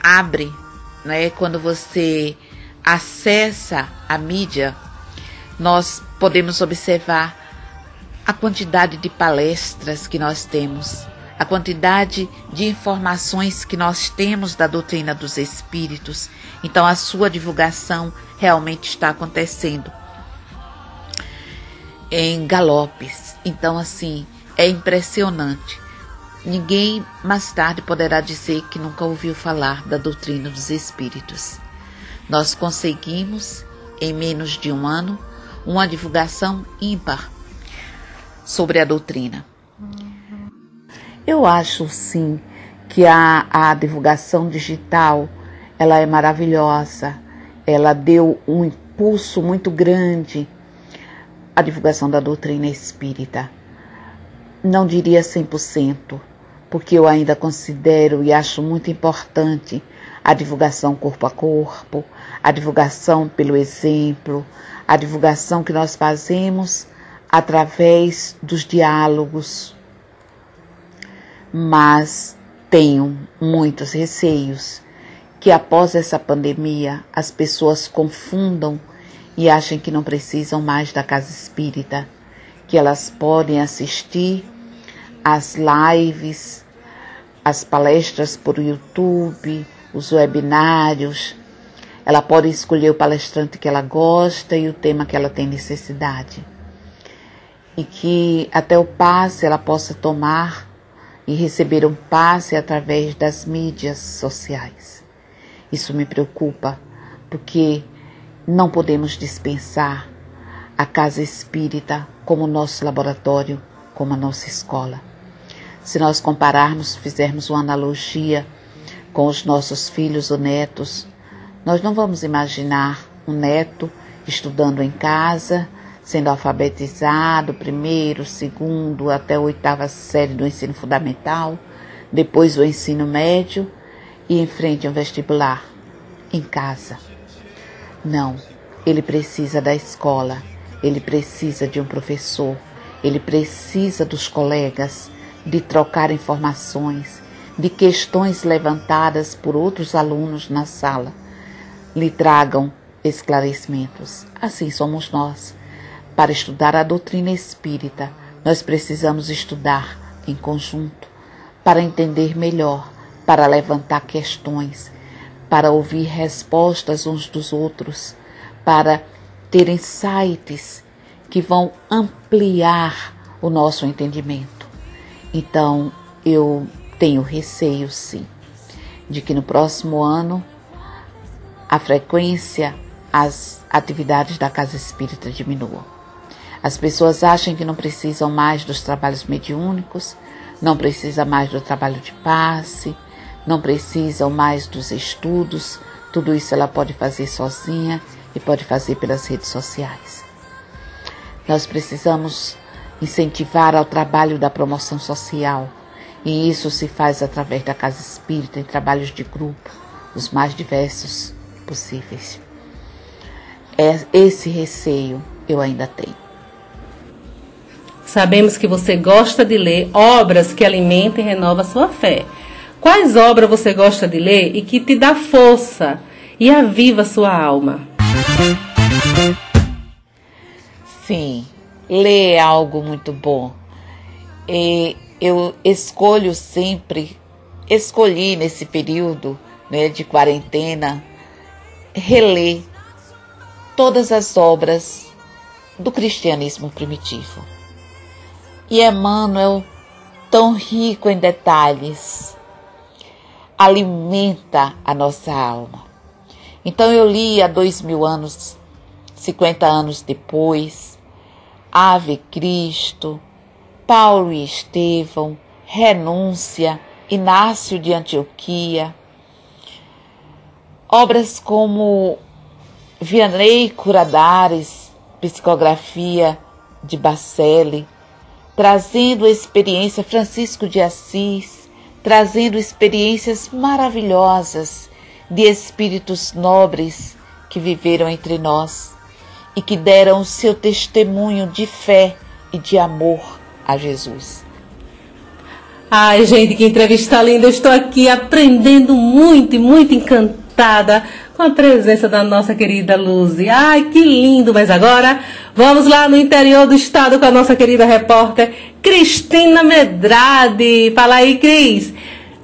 abre, né, quando você acessa a mídia, nós podemos observar a quantidade de palestras que nós temos, a quantidade de informações que nós temos da doutrina dos espíritos. Então, a sua divulgação realmente está acontecendo em galopes. Então, assim, é impressionante. Ninguém mais tarde poderá dizer que nunca ouviu falar da doutrina dos espíritos. Nós conseguimos, em menos de um ano, uma divulgação ímpar sobre a doutrina. Eu acho sim que a, a divulgação digital ela é maravilhosa, ela deu um impulso muito grande à divulgação da doutrina espírita. Não diria 100%, porque eu ainda considero e acho muito importante a divulgação corpo a corpo, a divulgação pelo exemplo, a divulgação que nós fazemos através dos diálogos. Mas tenho muitos receios que após essa pandemia as pessoas confundam e achem que não precisam mais da casa espírita, que elas podem assistir às lives, às palestras por YouTube, os webinários, ela pode escolher o palestrante que ela gosta e o tema que ela tem necessidade. E que até o passe ela possa tomar e receber um passe através das mídias sociais. Isso me preocupa, porque não podemos dispensar a casa espírita como nosso laboratório, como a nossa escola. Se nós compararmos, fizermos uma analogia com os nossos filhos ou netos, nós não vamos imaginar um neto estudando em casa, sendo alfabetizado, primeiro, segundo, até a oitava série do ensino fundamental, depois o ensino médio e em frente ao vestibular, em casa. Não, ele precisa da escola, ele precisa de um professor, ele precisa dos colegas, de trocar informações, de questões levantadas por outros alunos na sala lhe tragam esclarecimentos. Assim somos nós. Para estudar a doutrina espírita, nós precisamos estudar em conjunto, para entender melhor, para levantar questões, para ouvir respostas uns dos outros, para ter insights que vão ampliar o nosso entendimento. Então, eu tenho receio, sim, de que no próximo ano a frequência, as atividades da casa espírita diminuam. As pessoas acham que não precisam mais dos trabalhos mediúnicos, não precisa mais do trabalho de passe, não precisam mais dos estudos, tudo isso ela pode fazer sozinha e pode fazer pelas redes sociais. Nós precisamos incentivar ao trabalho da promoção social. E isso se faz através da casa espírita, em trabalhos de grupo, os mais diversos possíveis. É esse receio eu ainda tenho. Sabemos que você gosta de ler obras que alimentem e renovam a sua fé. Quais obras você gosta de ler e que te dá força e aviva a sua alma? Sim, ler é algo muito bom. E eu escolho sempre, escolhi nesse período né, de quarentena, reler todas as obras do cristianismo primitivo. E Emmanuel, tão rico em detalhes, alimenta a nossa alma. Então eu li há dois mil anos, 50 anos depois, Ave Cristo, Paulo e Estevão, Renúncia, Inácio de Antioquia, obras como Vianney Curadares, Psicografia de Bacelli, trazendo a experiência Francisco de Assis, trazendo experiências maravilhosas de espíritos nobres que viveram entre nós e que deram o seu testemunho de fé e de amor a Jesus. Ai, gente, que entrevista linda! Eu estou aqui aprendendo muito e muito encantada com a presença da nossa querida Luzi. Ai, que lindo! Mas agora vamos lá no interior do estado com a nossa querida repórter Cristina Medrade. Fala aí, Cris.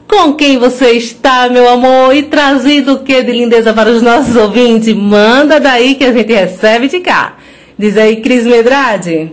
Com quem você está, meu amor? E trazido o que de lindeza para os nossos ouvintes? Manda daí que a gente recebe de cá. Diz aí, Cris Medrade.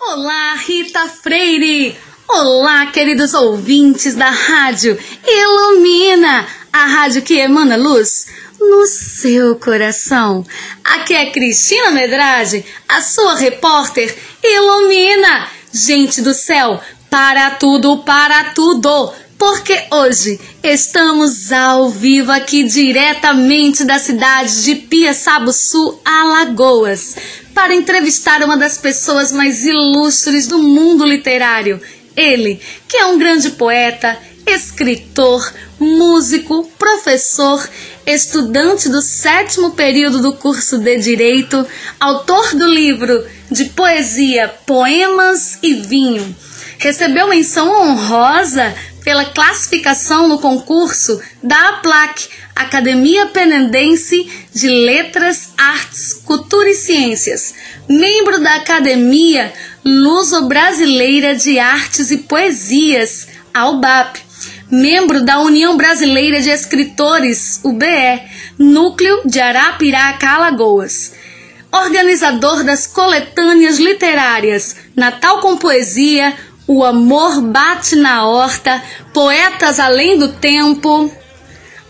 Olá, Rita Freire! Olá, queridos ouvintes da rádio Ilumina, a rádio que emana luz no seu coração. Aqui é Cristina Medrade, a sua repórter Ilumina. Gente do céu, para tudo, para tudo porque hoje estamos ao vivo aqui diretamente da cidade de Piaçabuçu, Alagoas, para entrevistar uma das pessoas mais ilustres do mundo literário. Ele, que é um grande poeta, escritor, músico, professor, estudante do sétimo período do curso de Direito, autor do livro de poesia Poemas e Vinho. Recebeu menção honrosa pela classificação no concurso da APLAC, Academia Penendense de Letras, Artes, Cultura e Ciências, membro da Academia Luso-Brasileira de Artes e Poesias, AUBAP, membro da União Brasileira de Escritores, UBE, Núcleo de Arapiraca, Alagoas organizador das coletâneas literárias Natal com Poesia, o amor bate na horta, poetas além do tempo.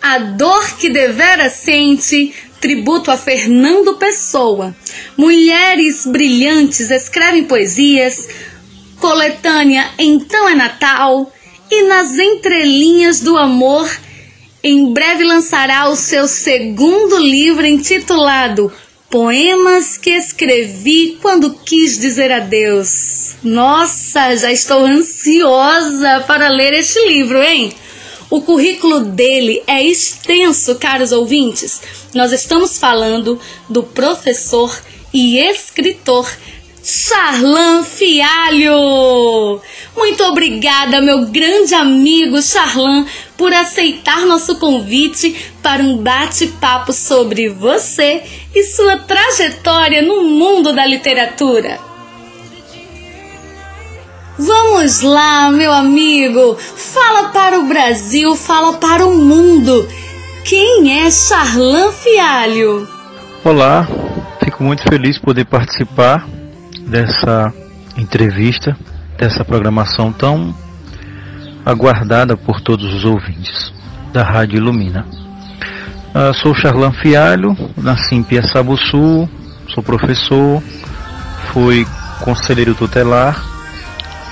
A dor que devera sente, tributo a Fernando Pessoa. Mulheres brilhantes escrevem poesias, coletânea Então é Natal, e nas entrelinhas do amor, em breve lançará o seu segundo livro intitulado Poemas que escrevi quando quis dizer adeus. Nossa, já estou ansiosa para ler este livro, hein? O currículo dele é extenso, caros ouvintes. Nós estamos falando do professor e escritor Charlan Fialho. Muito obrigada, meu grande amigo Charlan, por aceitar nosso convite para um bate-papo sobre você e sua trajetória no mundo da literatura. Vamos lá, meu amigo, fala para o Brasil, fala para o mundo. Quem é Charlan Fialho? Olá, fico muito feliz poder participar dessa entrevista, dessa programação tão aguardada por todos os ouvintes da Rádio Ilumina. Uh, sou Charlan Fialho, nasci em Piaçabuçu, sou professor, fui conselheiro tutelar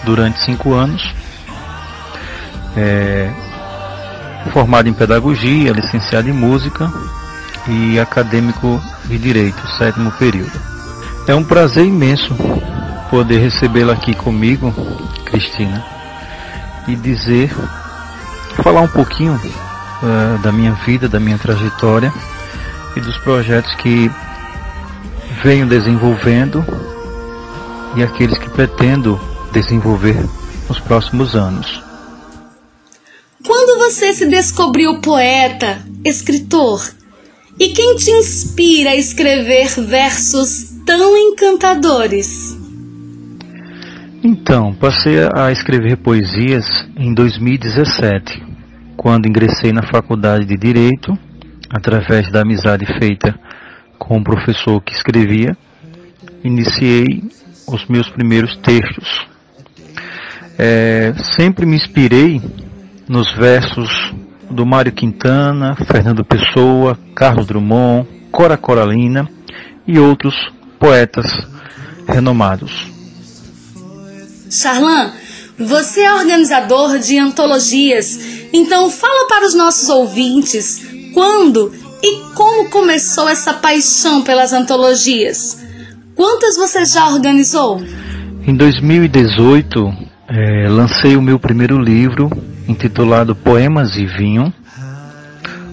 durante cinco anos, é, formado em pedagogia, licenciado em música e acadêmico de direito, sétimo período. É um prazer imenso poder recebê-la aqui comigo, Cristina, e dizer, falar um pouquinho uh, da minha vida, da minha trajetória e dos projetos que venho desenvolvendo e aqueles que pretendo desenvolver nos próximos anos. Quando você se descobriu poeta, escritor, e quem te inspira a escrever versos tão encantadores? Então, passei a escrever poesias em 2017, quando ingressei na faculdade de Direito, através da amizade feita com o professor que escrevia, iniciei os meus primeiros textos. É, sempre me inspirei nos versos do Mário Quintana, Fernando Pessoa, Carlos Drummond, Cora Coralina e outros poetas renomados. Charlan, você é organizador de antologias, então fala para os nossos ouvintes quando e como começou essa paixão pelas antologias. Quantas você já organizou? Em 2018, é, lancei o meu primeiro livro, intitulado Poemas e Vinho,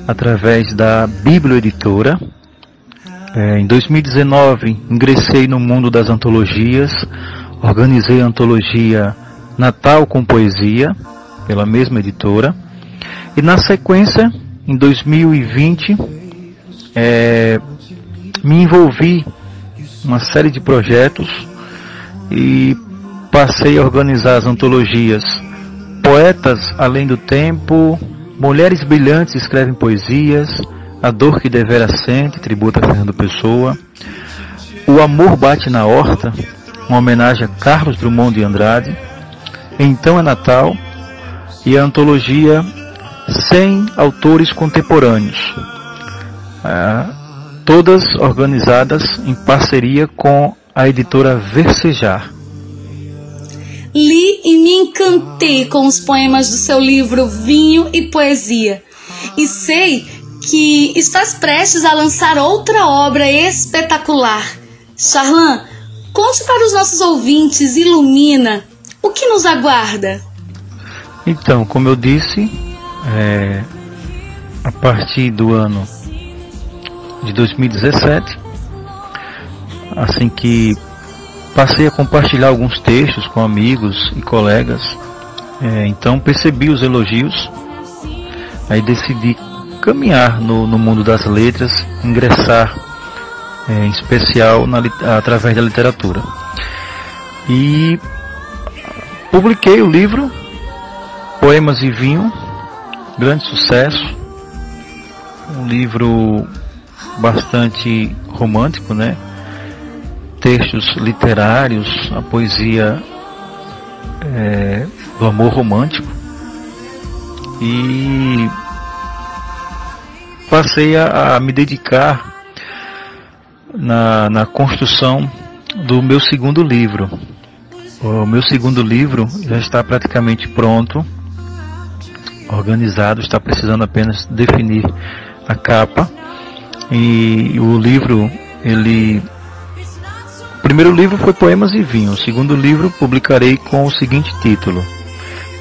através da Bíblia Editora. É, em 2019, ingressei no mundo das antologias, organizei a antologia Natal com Poesia, pela mesma editora, e na sequência, em 2020, é, me envolvi em uma série de projetos e passei a organizar as antologias Poetas Além do Tempo, Mulheres Brilhantes Escrevem Poesias, A Dor que Devera Sente, tributa a Fernando Pessoa, O Amor Bate na Horta, uma homenagem a Carlos Drummond de Andrade, Então é Natal, e a antologia 100 autores contemporâneos, é, todas organizadas em parceria com a editora Versejar. Li e me encantei com os poemas do seu livro Vinho e Poesia. E sei que estás prestes a lançar outra obra espetacular. Charlan, conte para os nossos ouvintes, ilumina, o que nos aguarda? Então, como eu disse, é, a partir do ano de 2017, assim que passei a compartilhar alguns textos com amigos e colegas, é, então percebi os elogios, aí decidi caminhar no, no mundo das letras, ingressar é, em especial na, através da literatura. E publiquei o livro Poemas e Vinho, grande sucesso, um livro bastante romântico, né? Textos literários, a poesia é, do amor romântico e passei a, a me dedicar na, na construção do meu segundo livro. O meu segundo livro já está praticamente pronto organizado, está precisando apenas definir a capa. E o livro, ele. O primeiro livro foi Poemas e Vinho. O segundo livro publicarei com o seguinte título: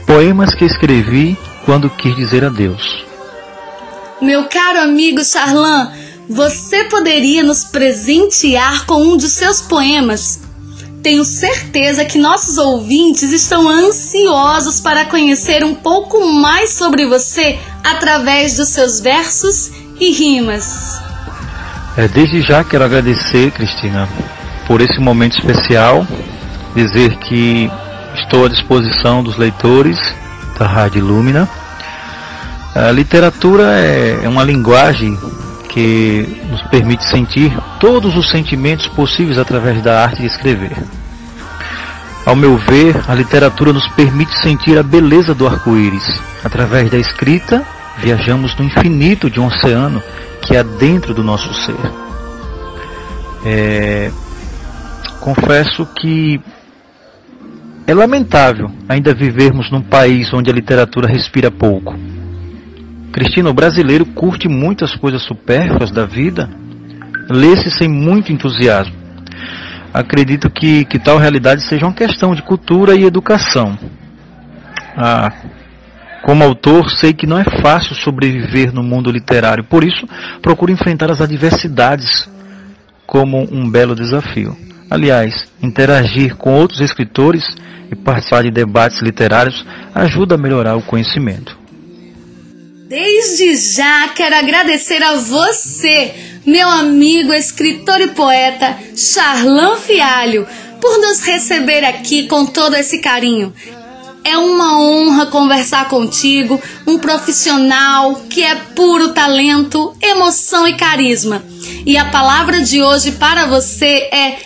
Poemas que escrevi quando quis dizer adeus. Meu caro amigo Charlan, você poderia nos presentear com um de seus poemas? Tenho certeza que nossos ouvintes estão ansiosos para conhecer um pouco mais sobre você através dos seus versos e rimas. É, desde já quero agradecer, Cristina, por esse momento especial, dizer que estou à disposição dos leitores da Rádio Lúmina. A literatura é, é uma linguagem que nos permite sentir todos os sentimentos possíveis através da arte de escrever. Ao meu ver, a literatura nos permite sentir a beleza do arco-íris. Através da escrita, viajamos no infinito de um oceano que há dentro do nosso ser. É... Confesso que é lamentável ainda vivermos num país onde a literatura respira pouco Cristina, o brasileiro curte muitas coisas supérfluas da vida, lê-se sem muito entusiasmo. acredito que, que tal realidade seja uma questão de cultura e educação. Ah, como autor, sei que não é fácil sobreviver no mundo literário, por isso procuro enfrentar as adversidades como um belo desafio. Aliás, interagir com outros escritores e participar de debates literários ajuda a melhorar o conhecimento. Desde já quero agradecer a você, meu amigo escritor e poeta Charlan Fialho, por nos receber aqui com todo esse carinho. É uma honra conversar contigo, um profissional que é puro talento, emoção e carisma. E a palavra de hoje para você é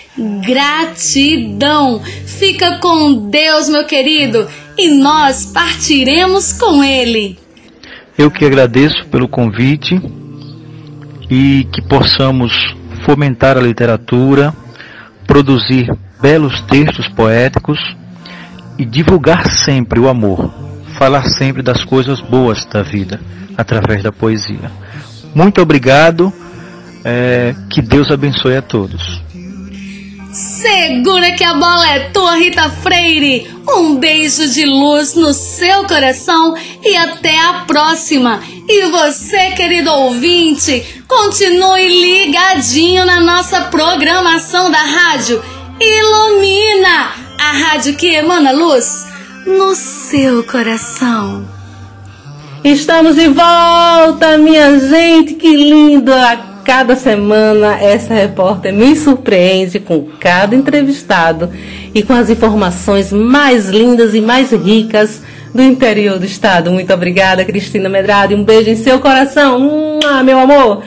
gratidão. Fica com Deus, meu querido, e nós partiremos com Ele. Eu que agradeço pelo convite e que possamos fomentar a literatura, produzir belos textos poéticos e divulgar sempre o amor, falar sempre das coisas boas da vida através da poesia. Muito obrigado, é, que Deus abençoe a todos. Segura que a bola é tua, Rita Freire. Um beijo de luz no seu coração e até a próxima. E você, querido ouvinte, continue ligadinho na nossa programação da rádio. Ilumina a rádio que emana luz no seu coração. Estamos de volta, minha gente, que lindo! Cada semana essa repórter me surpreende com cada entrevistado e com as informações mais lindas e mais ricas do interior do estado. Muito obrigada, Cristina Medrado. Um beijo em seu coração, meu amor.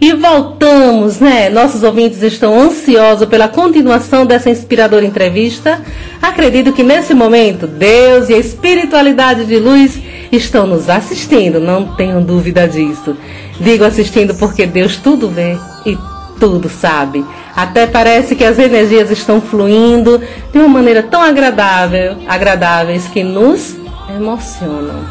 E voltamos, né? Nossos ouvintes estão ansiosos pela continuação dessa inspiradora entrevista. Acredito que nesse momento Deus e a espiritualidade de luz estão nos assistindo, não tenho dúvida disso. Digo assistindo porque Deus tudo vê e tudo sabe. Até parece que as energias estão fluindo de uma maneira tão agradável, agradáveis que nos emocionam.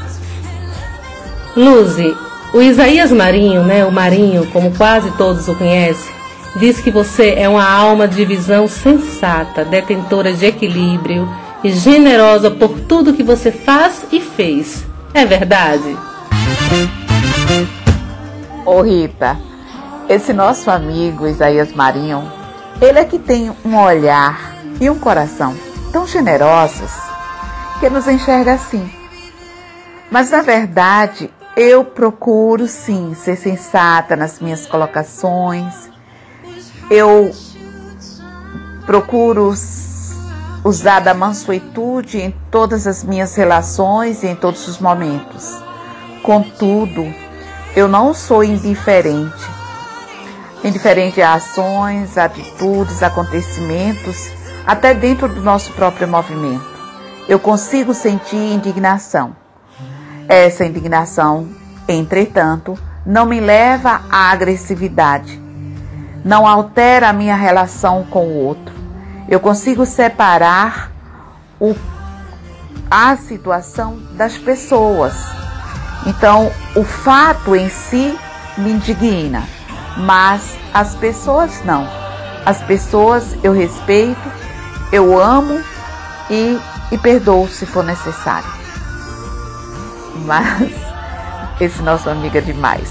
Luzi, o Isaías Marinho, né, o Marinho, como quase todos o conhecem, diz que você é uma alma de visão sensata, detentora de equilíbrio e generosa por tudo que você faz e fez. É verdade? Ô Rita, esse nosso amigo Isaías Marinho, ele é que tem um olhar e um coração tão generosos que nos enxerga assim. Mas na verdade, eu procuro sim ser sensata nas minhas colocações. Eu procuro usar da mansuetude em todas as minhas relações e em todos os momentos. Contudo, eu não sou indiferente. Indiferente a ações, atitudes, acontecimentos, até dentro do nosso próprio movimento. Eu consigo sentir indignação essa indignação, entretanto, não me leva à agressividade, não altera a minha relação com o outro. Eu consigo separar o, a situação das pessoas. Então, o fato em si me indigna, mas as pessoas não. As pessoas eu respeito, eu amo e, e perdoo se for necessário mas <laughs> esse nosso amigo é demais.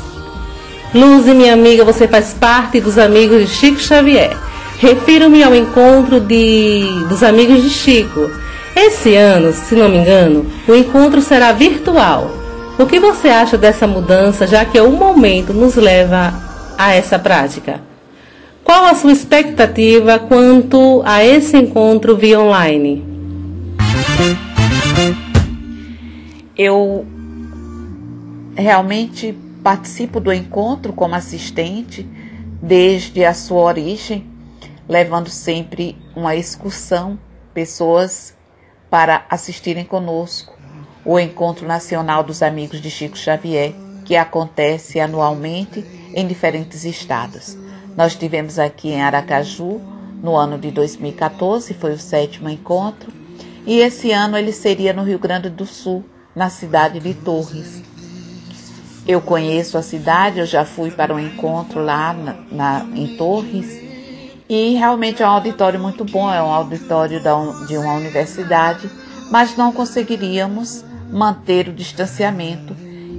Luzi, minha amiga, você faz parte dos amigos de Chico Xavier. Refiro-me ao encontro de, dos amigos de Chico. Esse ano, se não me engano, o encontro será virtual. O que você acha dessa mudança, já que o momento nos leva a essa prática? Qual a sua expectativa quanto a esse encontro via online? Eu realmente participo do encontro como assistente desde a sua origem, levando sempre uma excursão, pessoas para assistirem conosco o Encontro Nacional dos Amigos de Chico Xavier, que acontece anualmente em diferentes estados. Nós tivemos aqui em Aracaju no ano de 2014, foi o sétimo encontro, e esse ano ele seria no Rio Grande do Sul, na cidade de Torres. Eu conheço a cidade, eu já fui para um encontro lá na, na, em Torres E realmente é um auditório muito bom, é um auditório de uma universidade, mas não conseguiríamos manter o distanciamento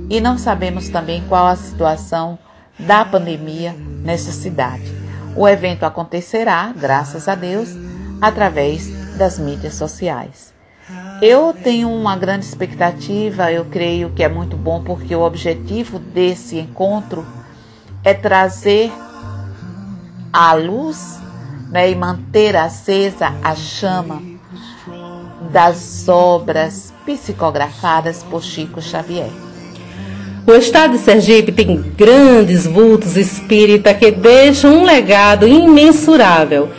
e não sabemos também qual a situação da pandemia nessa cidade. O evento acontecerá, graças a Deus, através das mídias sociais. Eu tenho uma grande expectativa, eu creio que é muito bom, porque o objetivo desse encontro é trazer a luz né, e manter acesa a chama das obras psicografadas por Chico Xavier. O estado de Sergipe tem grandes vultos espírita que deixam um legado imensurável.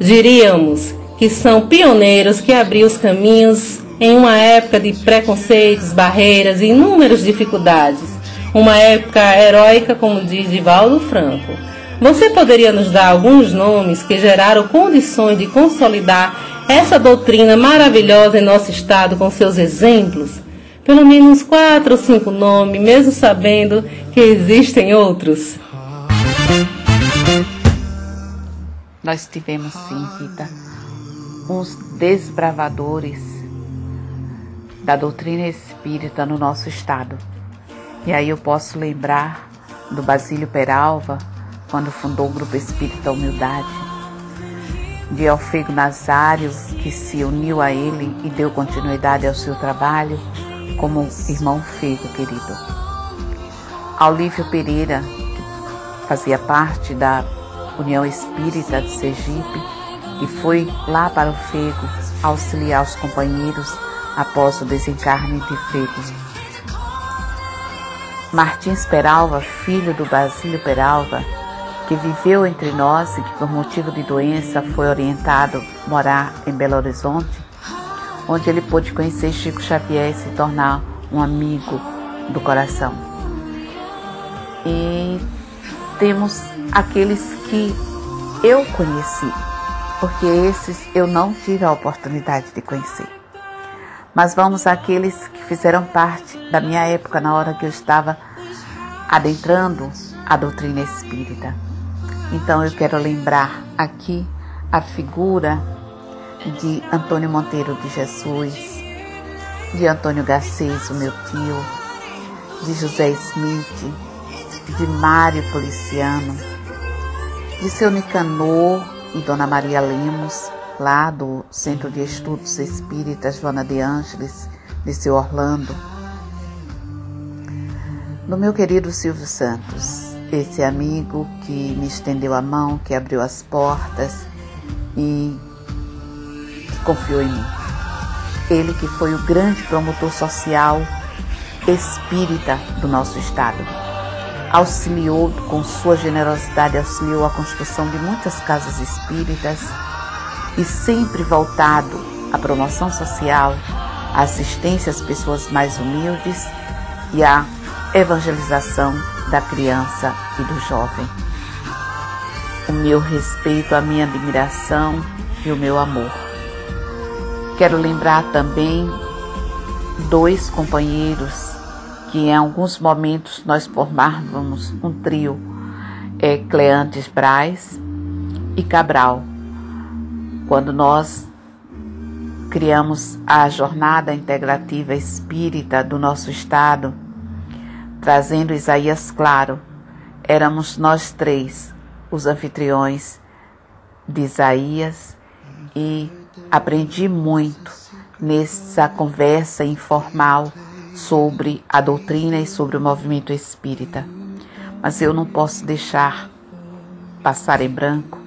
Diríamos que são pioneiros que abriram os caminhos em uma época de preconceitos, barreiras e inúmeras dificuldades. Uma época heróica, como diz Divaldo Franco. Você poderia nos dar alguns nomes que geraram condições de consolidar essa doutrina maravilhosa em nosso estado com seus exemplos? Pelo menos quatro ou cinco nomes, mesmo sabendo que existem outros. Nós tivemos sim, Rita, uns desbravadores da doutrina espírita no nosso estado. E aí eu posso lembrar do Basílio Peralva, quando fundou o Grupo Espírita Humildade, de Alfego Nazário, que se uniu a ele e deu continuidade ao seu trabalho como irmão Fego querido. Olívio Pereira, que fazia parte da União Espírita de Sergipe e foi lá para o Fego auxiliar os companheiros após o desencarne de Fego. Martins Peralva, filho do Basílio Peralva, que viveu entre nós e que por motivo de doença foi orientado a morar em Belo Horizonte, onde ele pôde conhecer Chico Xavier e se tornar um amigo do coração. E temos aqueles que eu conheci, porque esses eu não tive a oportunidade de conhecer. Mas vamos àqueles que fizeram parte da minha época, na hora que eu estava adentrando a doutrina espírita. Então eu quero lembrar aqui a figura de Antônio Monteiro de Jesus, de Antônio Garcês, o meu tio, de José Smith, de Mário Policiano, de seu Nicanor e Dona Maria Lemos, lá do Centro de Estudos Espíritas Joana de Ângeles, de seu Orlando, do meu querido Silvio Santos, esse amigo que me estendeu a mão, que abriu as portas e confiou em mim. Ele que foi o grande promotor social espírita do nosso estado. Auxiliou com sua generosidade, auxiliou a construção de muitas casas espíritas e sempre voltado à promoção social, à assistência às pessoas mais humildes e à evangelização da criança e do jovem. O meu respeito, a minha admiração e o meu amor. Quero lembrar também dois companheiros que em alguns momentos nós formávamos um trio, é Cleantes Braz e Cabral. Quando nós criamos a jornada integrativa espírita do nosso estado, trazendo Isaías claro, éramos nós três os anfitriões de Isaías e aprendi muito nessa conversa informal sobre a doutrina e sobre o movimento espírita. Mas eu não posso deixar passar em branco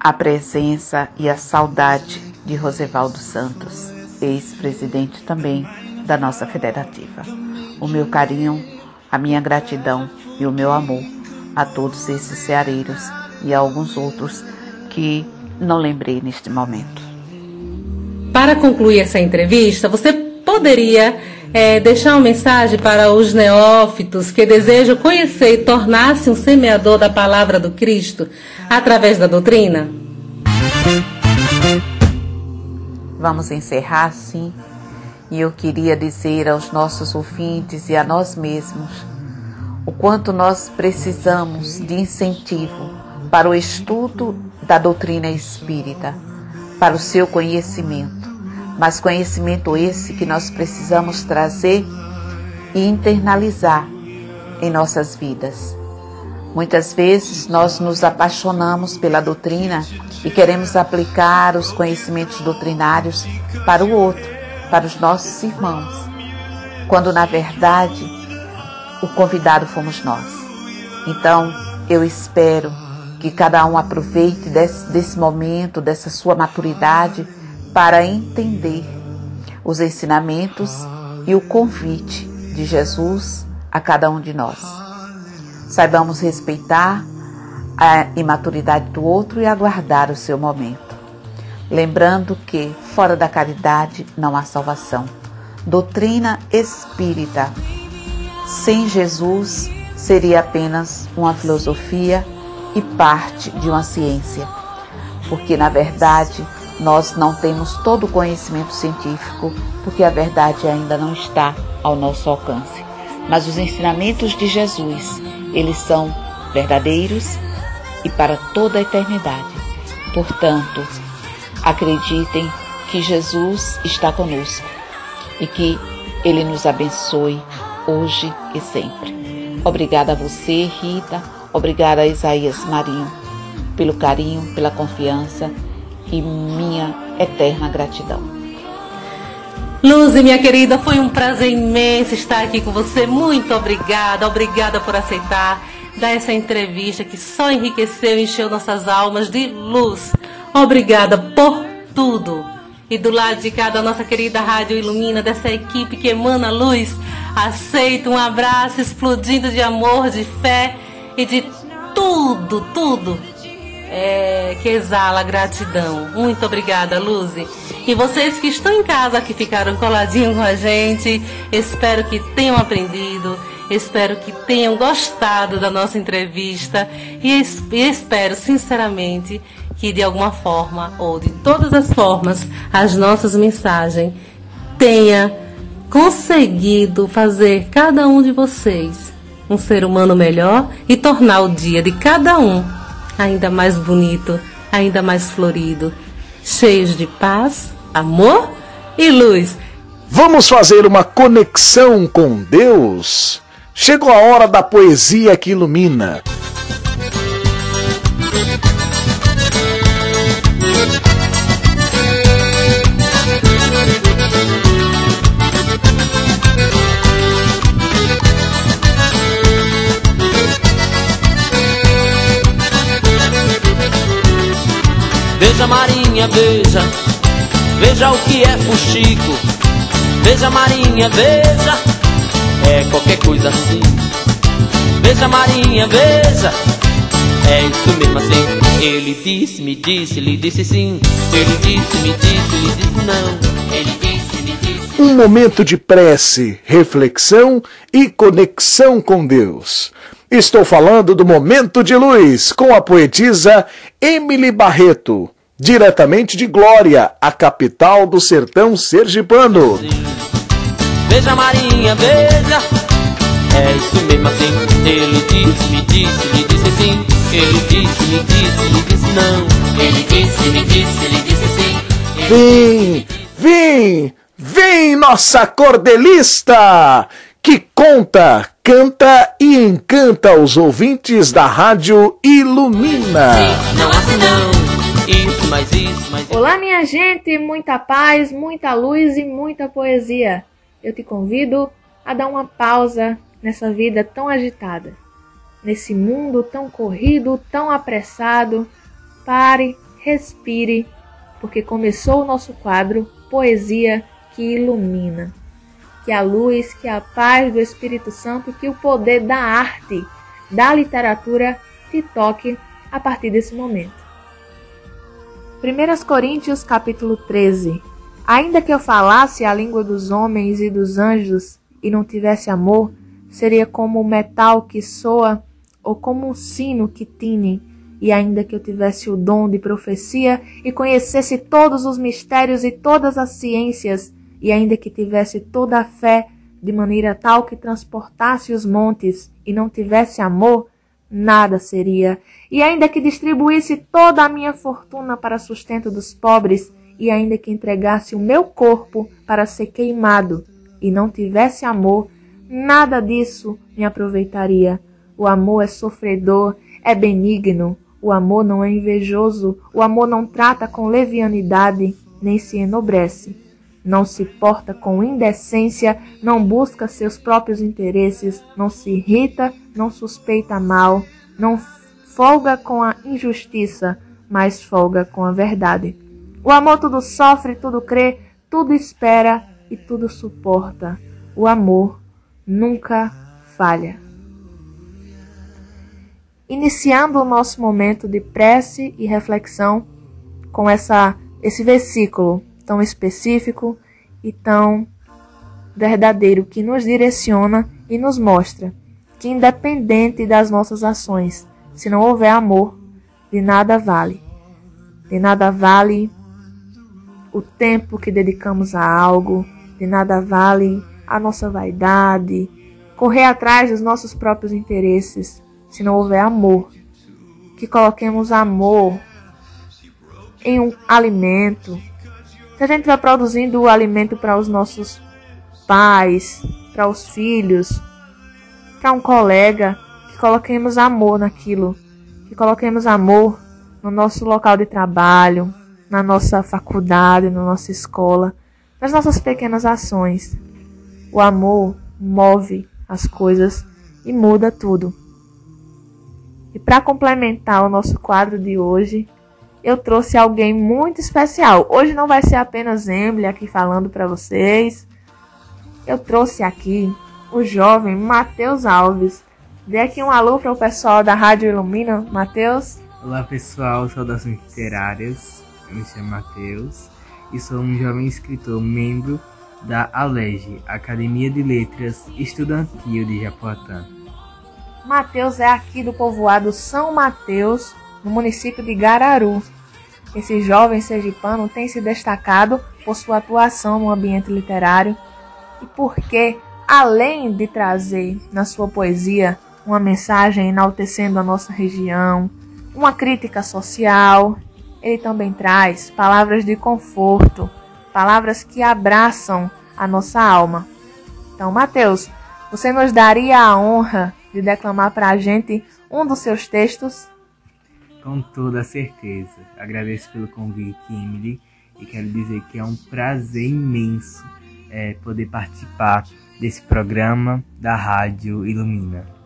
a presença e a saudade de Rosevaldo Santos, ex-presidente também da nossa federativa o meu carinho, a minha gratidão e o meu amor a todos esses ceareiros e a alguns outros que não lembrei neste momento. Para concluir essa entrevista, você poderia é, deixar uma mensagem para os neófitos que desejam conhecer e tornar-se um semeador da palavra do Cristo através da doutrina? Vamos encerrar, sim, e eu queria dizer aos nossos ouvintes e a nós mesmos o quanto nós precisamos de incentivo para o estudo da doutrina espírita, para o seu conhecimento, mas conhecimento esse que nós precisamos trazer e internalizar em nossas vidas. Muitas vezes nós nos apaixonamos pela doutrina e queremos aplicar os conhecimentos doutrinários para o outro, para os nossos irmãos, quando na verdade o convidado fomos nós. Então, eu espero que cada um aproveite desse, desse momento, dessa sua maturidade, para entender os ensinamentos e o convite de Jesus a cada um de nós. Saibamos respeitar a imaturidade do outro e aguardar o seu momento. Lembrando que, fora da caridade, não há salvação. Doutrina espírita. Sem Jesus seria apenas uma filosofia e parte de uma ciência, porque na verdade nós não temos todo o conhecimento científico, porque a verdade ainda não está ao nosso alcance. Mas os ensinamentos de Jesus, eles são verdadeiros e para toda a eternidade. Portanto, acreditem que Jesus está conosco e que ele nos abençoe hoje e sempre. Obrigada a você, Rita. Obrigada a Isaías Marinho pelo carinho, pela confiança e minha eterna gratidão. Luzi, minha querida, foi um prazer imenso estar aqui com você. Muito obrigada, obrigada por aceitar dar essa entrevista que só enriqueceu e encheu nossas almas de luz. Obrigada por tudo. E do lado de cá da nossa querida Rádio Ilumina, dessa equipe que emana luz, aceito um abraço explodindo de amor, de fé e de tudo, tudo é, que exala gratidão. Muito obrigada, Luzi. E vocês que estão em casa, que ficaram coladinhos com a gente, espero que tenham aprendido, espero que tenham gostado da nossa entrevista e espero sinceramente que de alguma forma ou de todas as formas as nossas mensagens tenha conseguido fazer cada um de vocês um ser humano melhor e tornar o dia de cada um ainda mais bonito, ainda mais florido, cheios de paz, amor e luz. Vamos fazer uma conexão com Deus? Chegou a hora da poesia que ilumina. Veja Marinha, veja, veja o que é fuxico. Veja Marinha, veja, é qualquer coisa assim. Veja Marinha, veja, é isso mesmo assim. Ele disse, me disse, lhe disse sim. Ele disse, me disse, lhe disse não. Ele disse, me disse. Um momento de prece, reflexão e conexão com Deus. Estou falando do Momento de Luz com a poetisa Emily Barreto, diretamente de Glória, a capital do sertão sergipano. Veja Marinha, veja, é isso mesmo assim. Ele disse, me disse, me disse sim. Ele disse, me disse, me disse não. Ele disse, me disse, me disse sim. Vem, vem, vem, nossa cordelista! que conta, canta e encanta os ouvintes da Rádio Ilumina. Não assim não, isso, isso, Olá, minha gente, muita paz, muita luz e muita poesia. Eu te convido a dar uma pausa nessa vida tão agitada, nesse mundo tão corrido, tão apressado. Pare, respire, porque começou o nosso quadro Poesia que Ilumina que a luz, que a paz do Espírito Santo, que o poder da arte, da literatura te toque a partir desse momento. 1 Coríntios capítulo 13 Ainda que eu falasse a língua dos homens e dos anjos e não tivesse amor, seria como o metal que soa ou como um sino que tine. E ainda que eu tivesse o dom de profecia e conhecesse todos os mistérios e todas as ciências, e ainda que tivesse toda a fé de maneira tal que transportasse os montes e não tivesse amor, nada seria. E ainda que distribuísse toda a minha fortuna para sustento dos pobres, e ainda que entregasse o meu corpo para ser queimado, e não tivesse amor, nada disso me aproveitaria. O amor é sofredor, é benigno, o amor não é invejoso, o amor não trata com levianidade, nem se enobrece. Não se porta com indecência, não busca seus próprios interesses, não se irrita, não suspeita mal, não folga com a injustiça, mas folga com a verdade. O amor tudo sofre, tudo crê, tudo espera e tudo suporta. O amor nunca falha. Iniciando o nosso momento de prece e reflexão com essa esse versículo tão específico e tão verdadeiro que nos direciona e nos mostra que independente das nossas ações, se não houver amor, de nada vale. De nada vale o tempo que dedicamos a algo, de nada vale a nossa vaidade, correr atrás dos nossos próprios interesses, se não houver amor. Que coloquemos amor em um alimento. Se a gente vai produzindo o alimento para os nossos pais, para os filhos, para um colega, coloquemos amor naquilo, que coloquemos amor no nosso local de trabalho, na nossa faculdade, na nossa escola, nas nossas pequenas ações. O amor move as coisas e muda tudo. E para complementar o nosso quadro de hoje, eu trouxe alguém muito especial. Hoje não vai ser apenas Emily aqui falando para vocês. Eu trouxe aqui o jovem Matheus Alves. Dê aqui um alô para o pessoal da Rádio Ilumina. Matheus. Olá pessoal, saudações literárias. Eu me chamo Matheus e sou um jovem escritor, membro da ALEG, Academia de Letras Estudantil de Japoatã. Mateus é aqui do povoado São Mateus, no município de Gararu. Esse jovem sergipano tem se destacado por sua atuação no ambiente literário e porque, além de trazer na sua poesia uma mensagem enaltecendo a nossa região, uma crítica social, ele também traz palavras de conforto, palavras que abraçam a nossa alma. Então, Mateus, você nos daria a honra de declamar para a gente um dos seus textos? Com toda certeza. Agradeço pelo convite, Emily, e quero dizer que é um prazer imenso é, poder participar desse programa da Rádio Ilumina.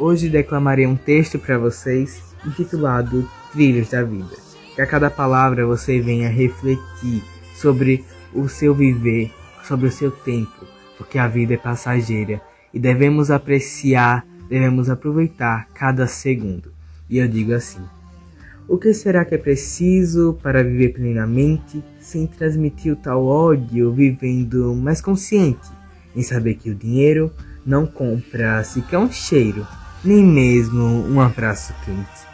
Hoje declamarei um texto para vocês intitulado Trilhos da Vida. Que a cada palavra você venha refletir sobre o seu viver, sobre o seu tempo, porque a vida é passageira e devemos apreciar, devemos aproveitar cada segundo. E eu digo assim: o que será que é preciso para viver plenamente sem transmitir o tal ódio, vivendo mais consciente em saber que o dinheiro não compra sequer um cheiro, nem mesmo um abraço quente?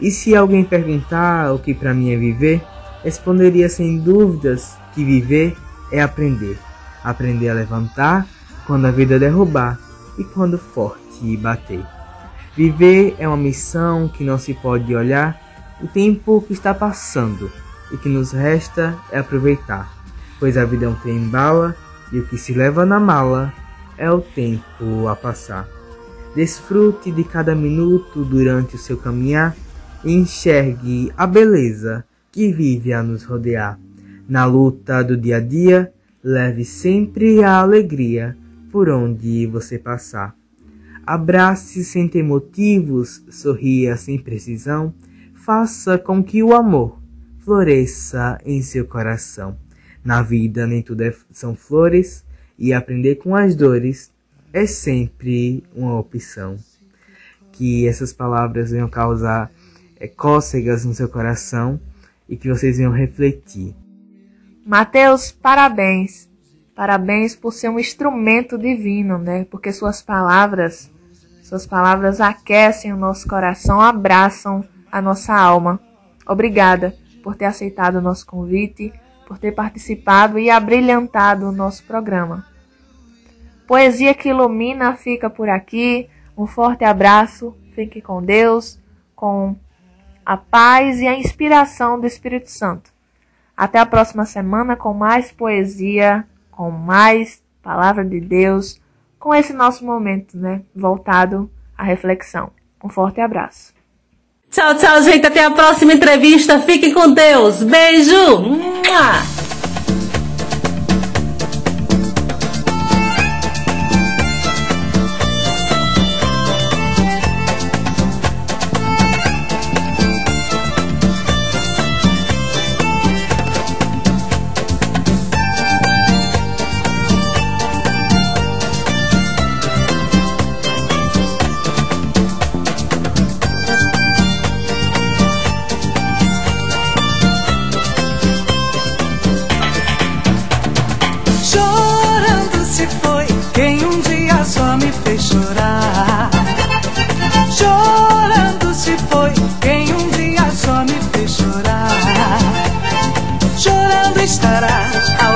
E se alguém perguntar o que para mim é viver, responderia sem dúvidas que viver é aprender. Aprender a levantar quando a vida derrubar e quando forte bater. Viver é uma missão que não se pode olhar o tempo que está passando e que nos resta é aproveitar, pois a vida é um trem bala e o que se leva na mala é o tempo a passar. Desfrute de cada minuto durante o seu caminhar enxergue a beleza que vive a nos rodear. Na luta do dia a dia, leve sempre a alegria por onde você passar. Abrace sem ter motivos, sorria sem precisão, faça com que o amor floresça em seu coração. Na vida nem tudo é, são flores e aprender com as dores é sempre uma opção. Que essas palavras venham causar é, cócegas no seu coração e que vocês venham refletir. Mateus, parabéns. Parabéns por ser um instrumento divino, né? Porque suas palavras, suas palavras aquecem o nosso coração, abraçam a nossa alma. Obrigada por ter aceitado o nosso convite, por ter participado e abrilhantado o nosso programa. Poesia que ilumina fica por aqui. Um forte abraço, fique com Deus, com a paz e a inspiração do Espírito Santo. Até a próxima semana com mais poesia, com mais palavra de Deus, com esse nosso momento, né, voltado à reflexão. Um forte abraço. Tchau, tchau, gente. Até a próxima entrevista. Fiquem com Deus. Beijo. Mua!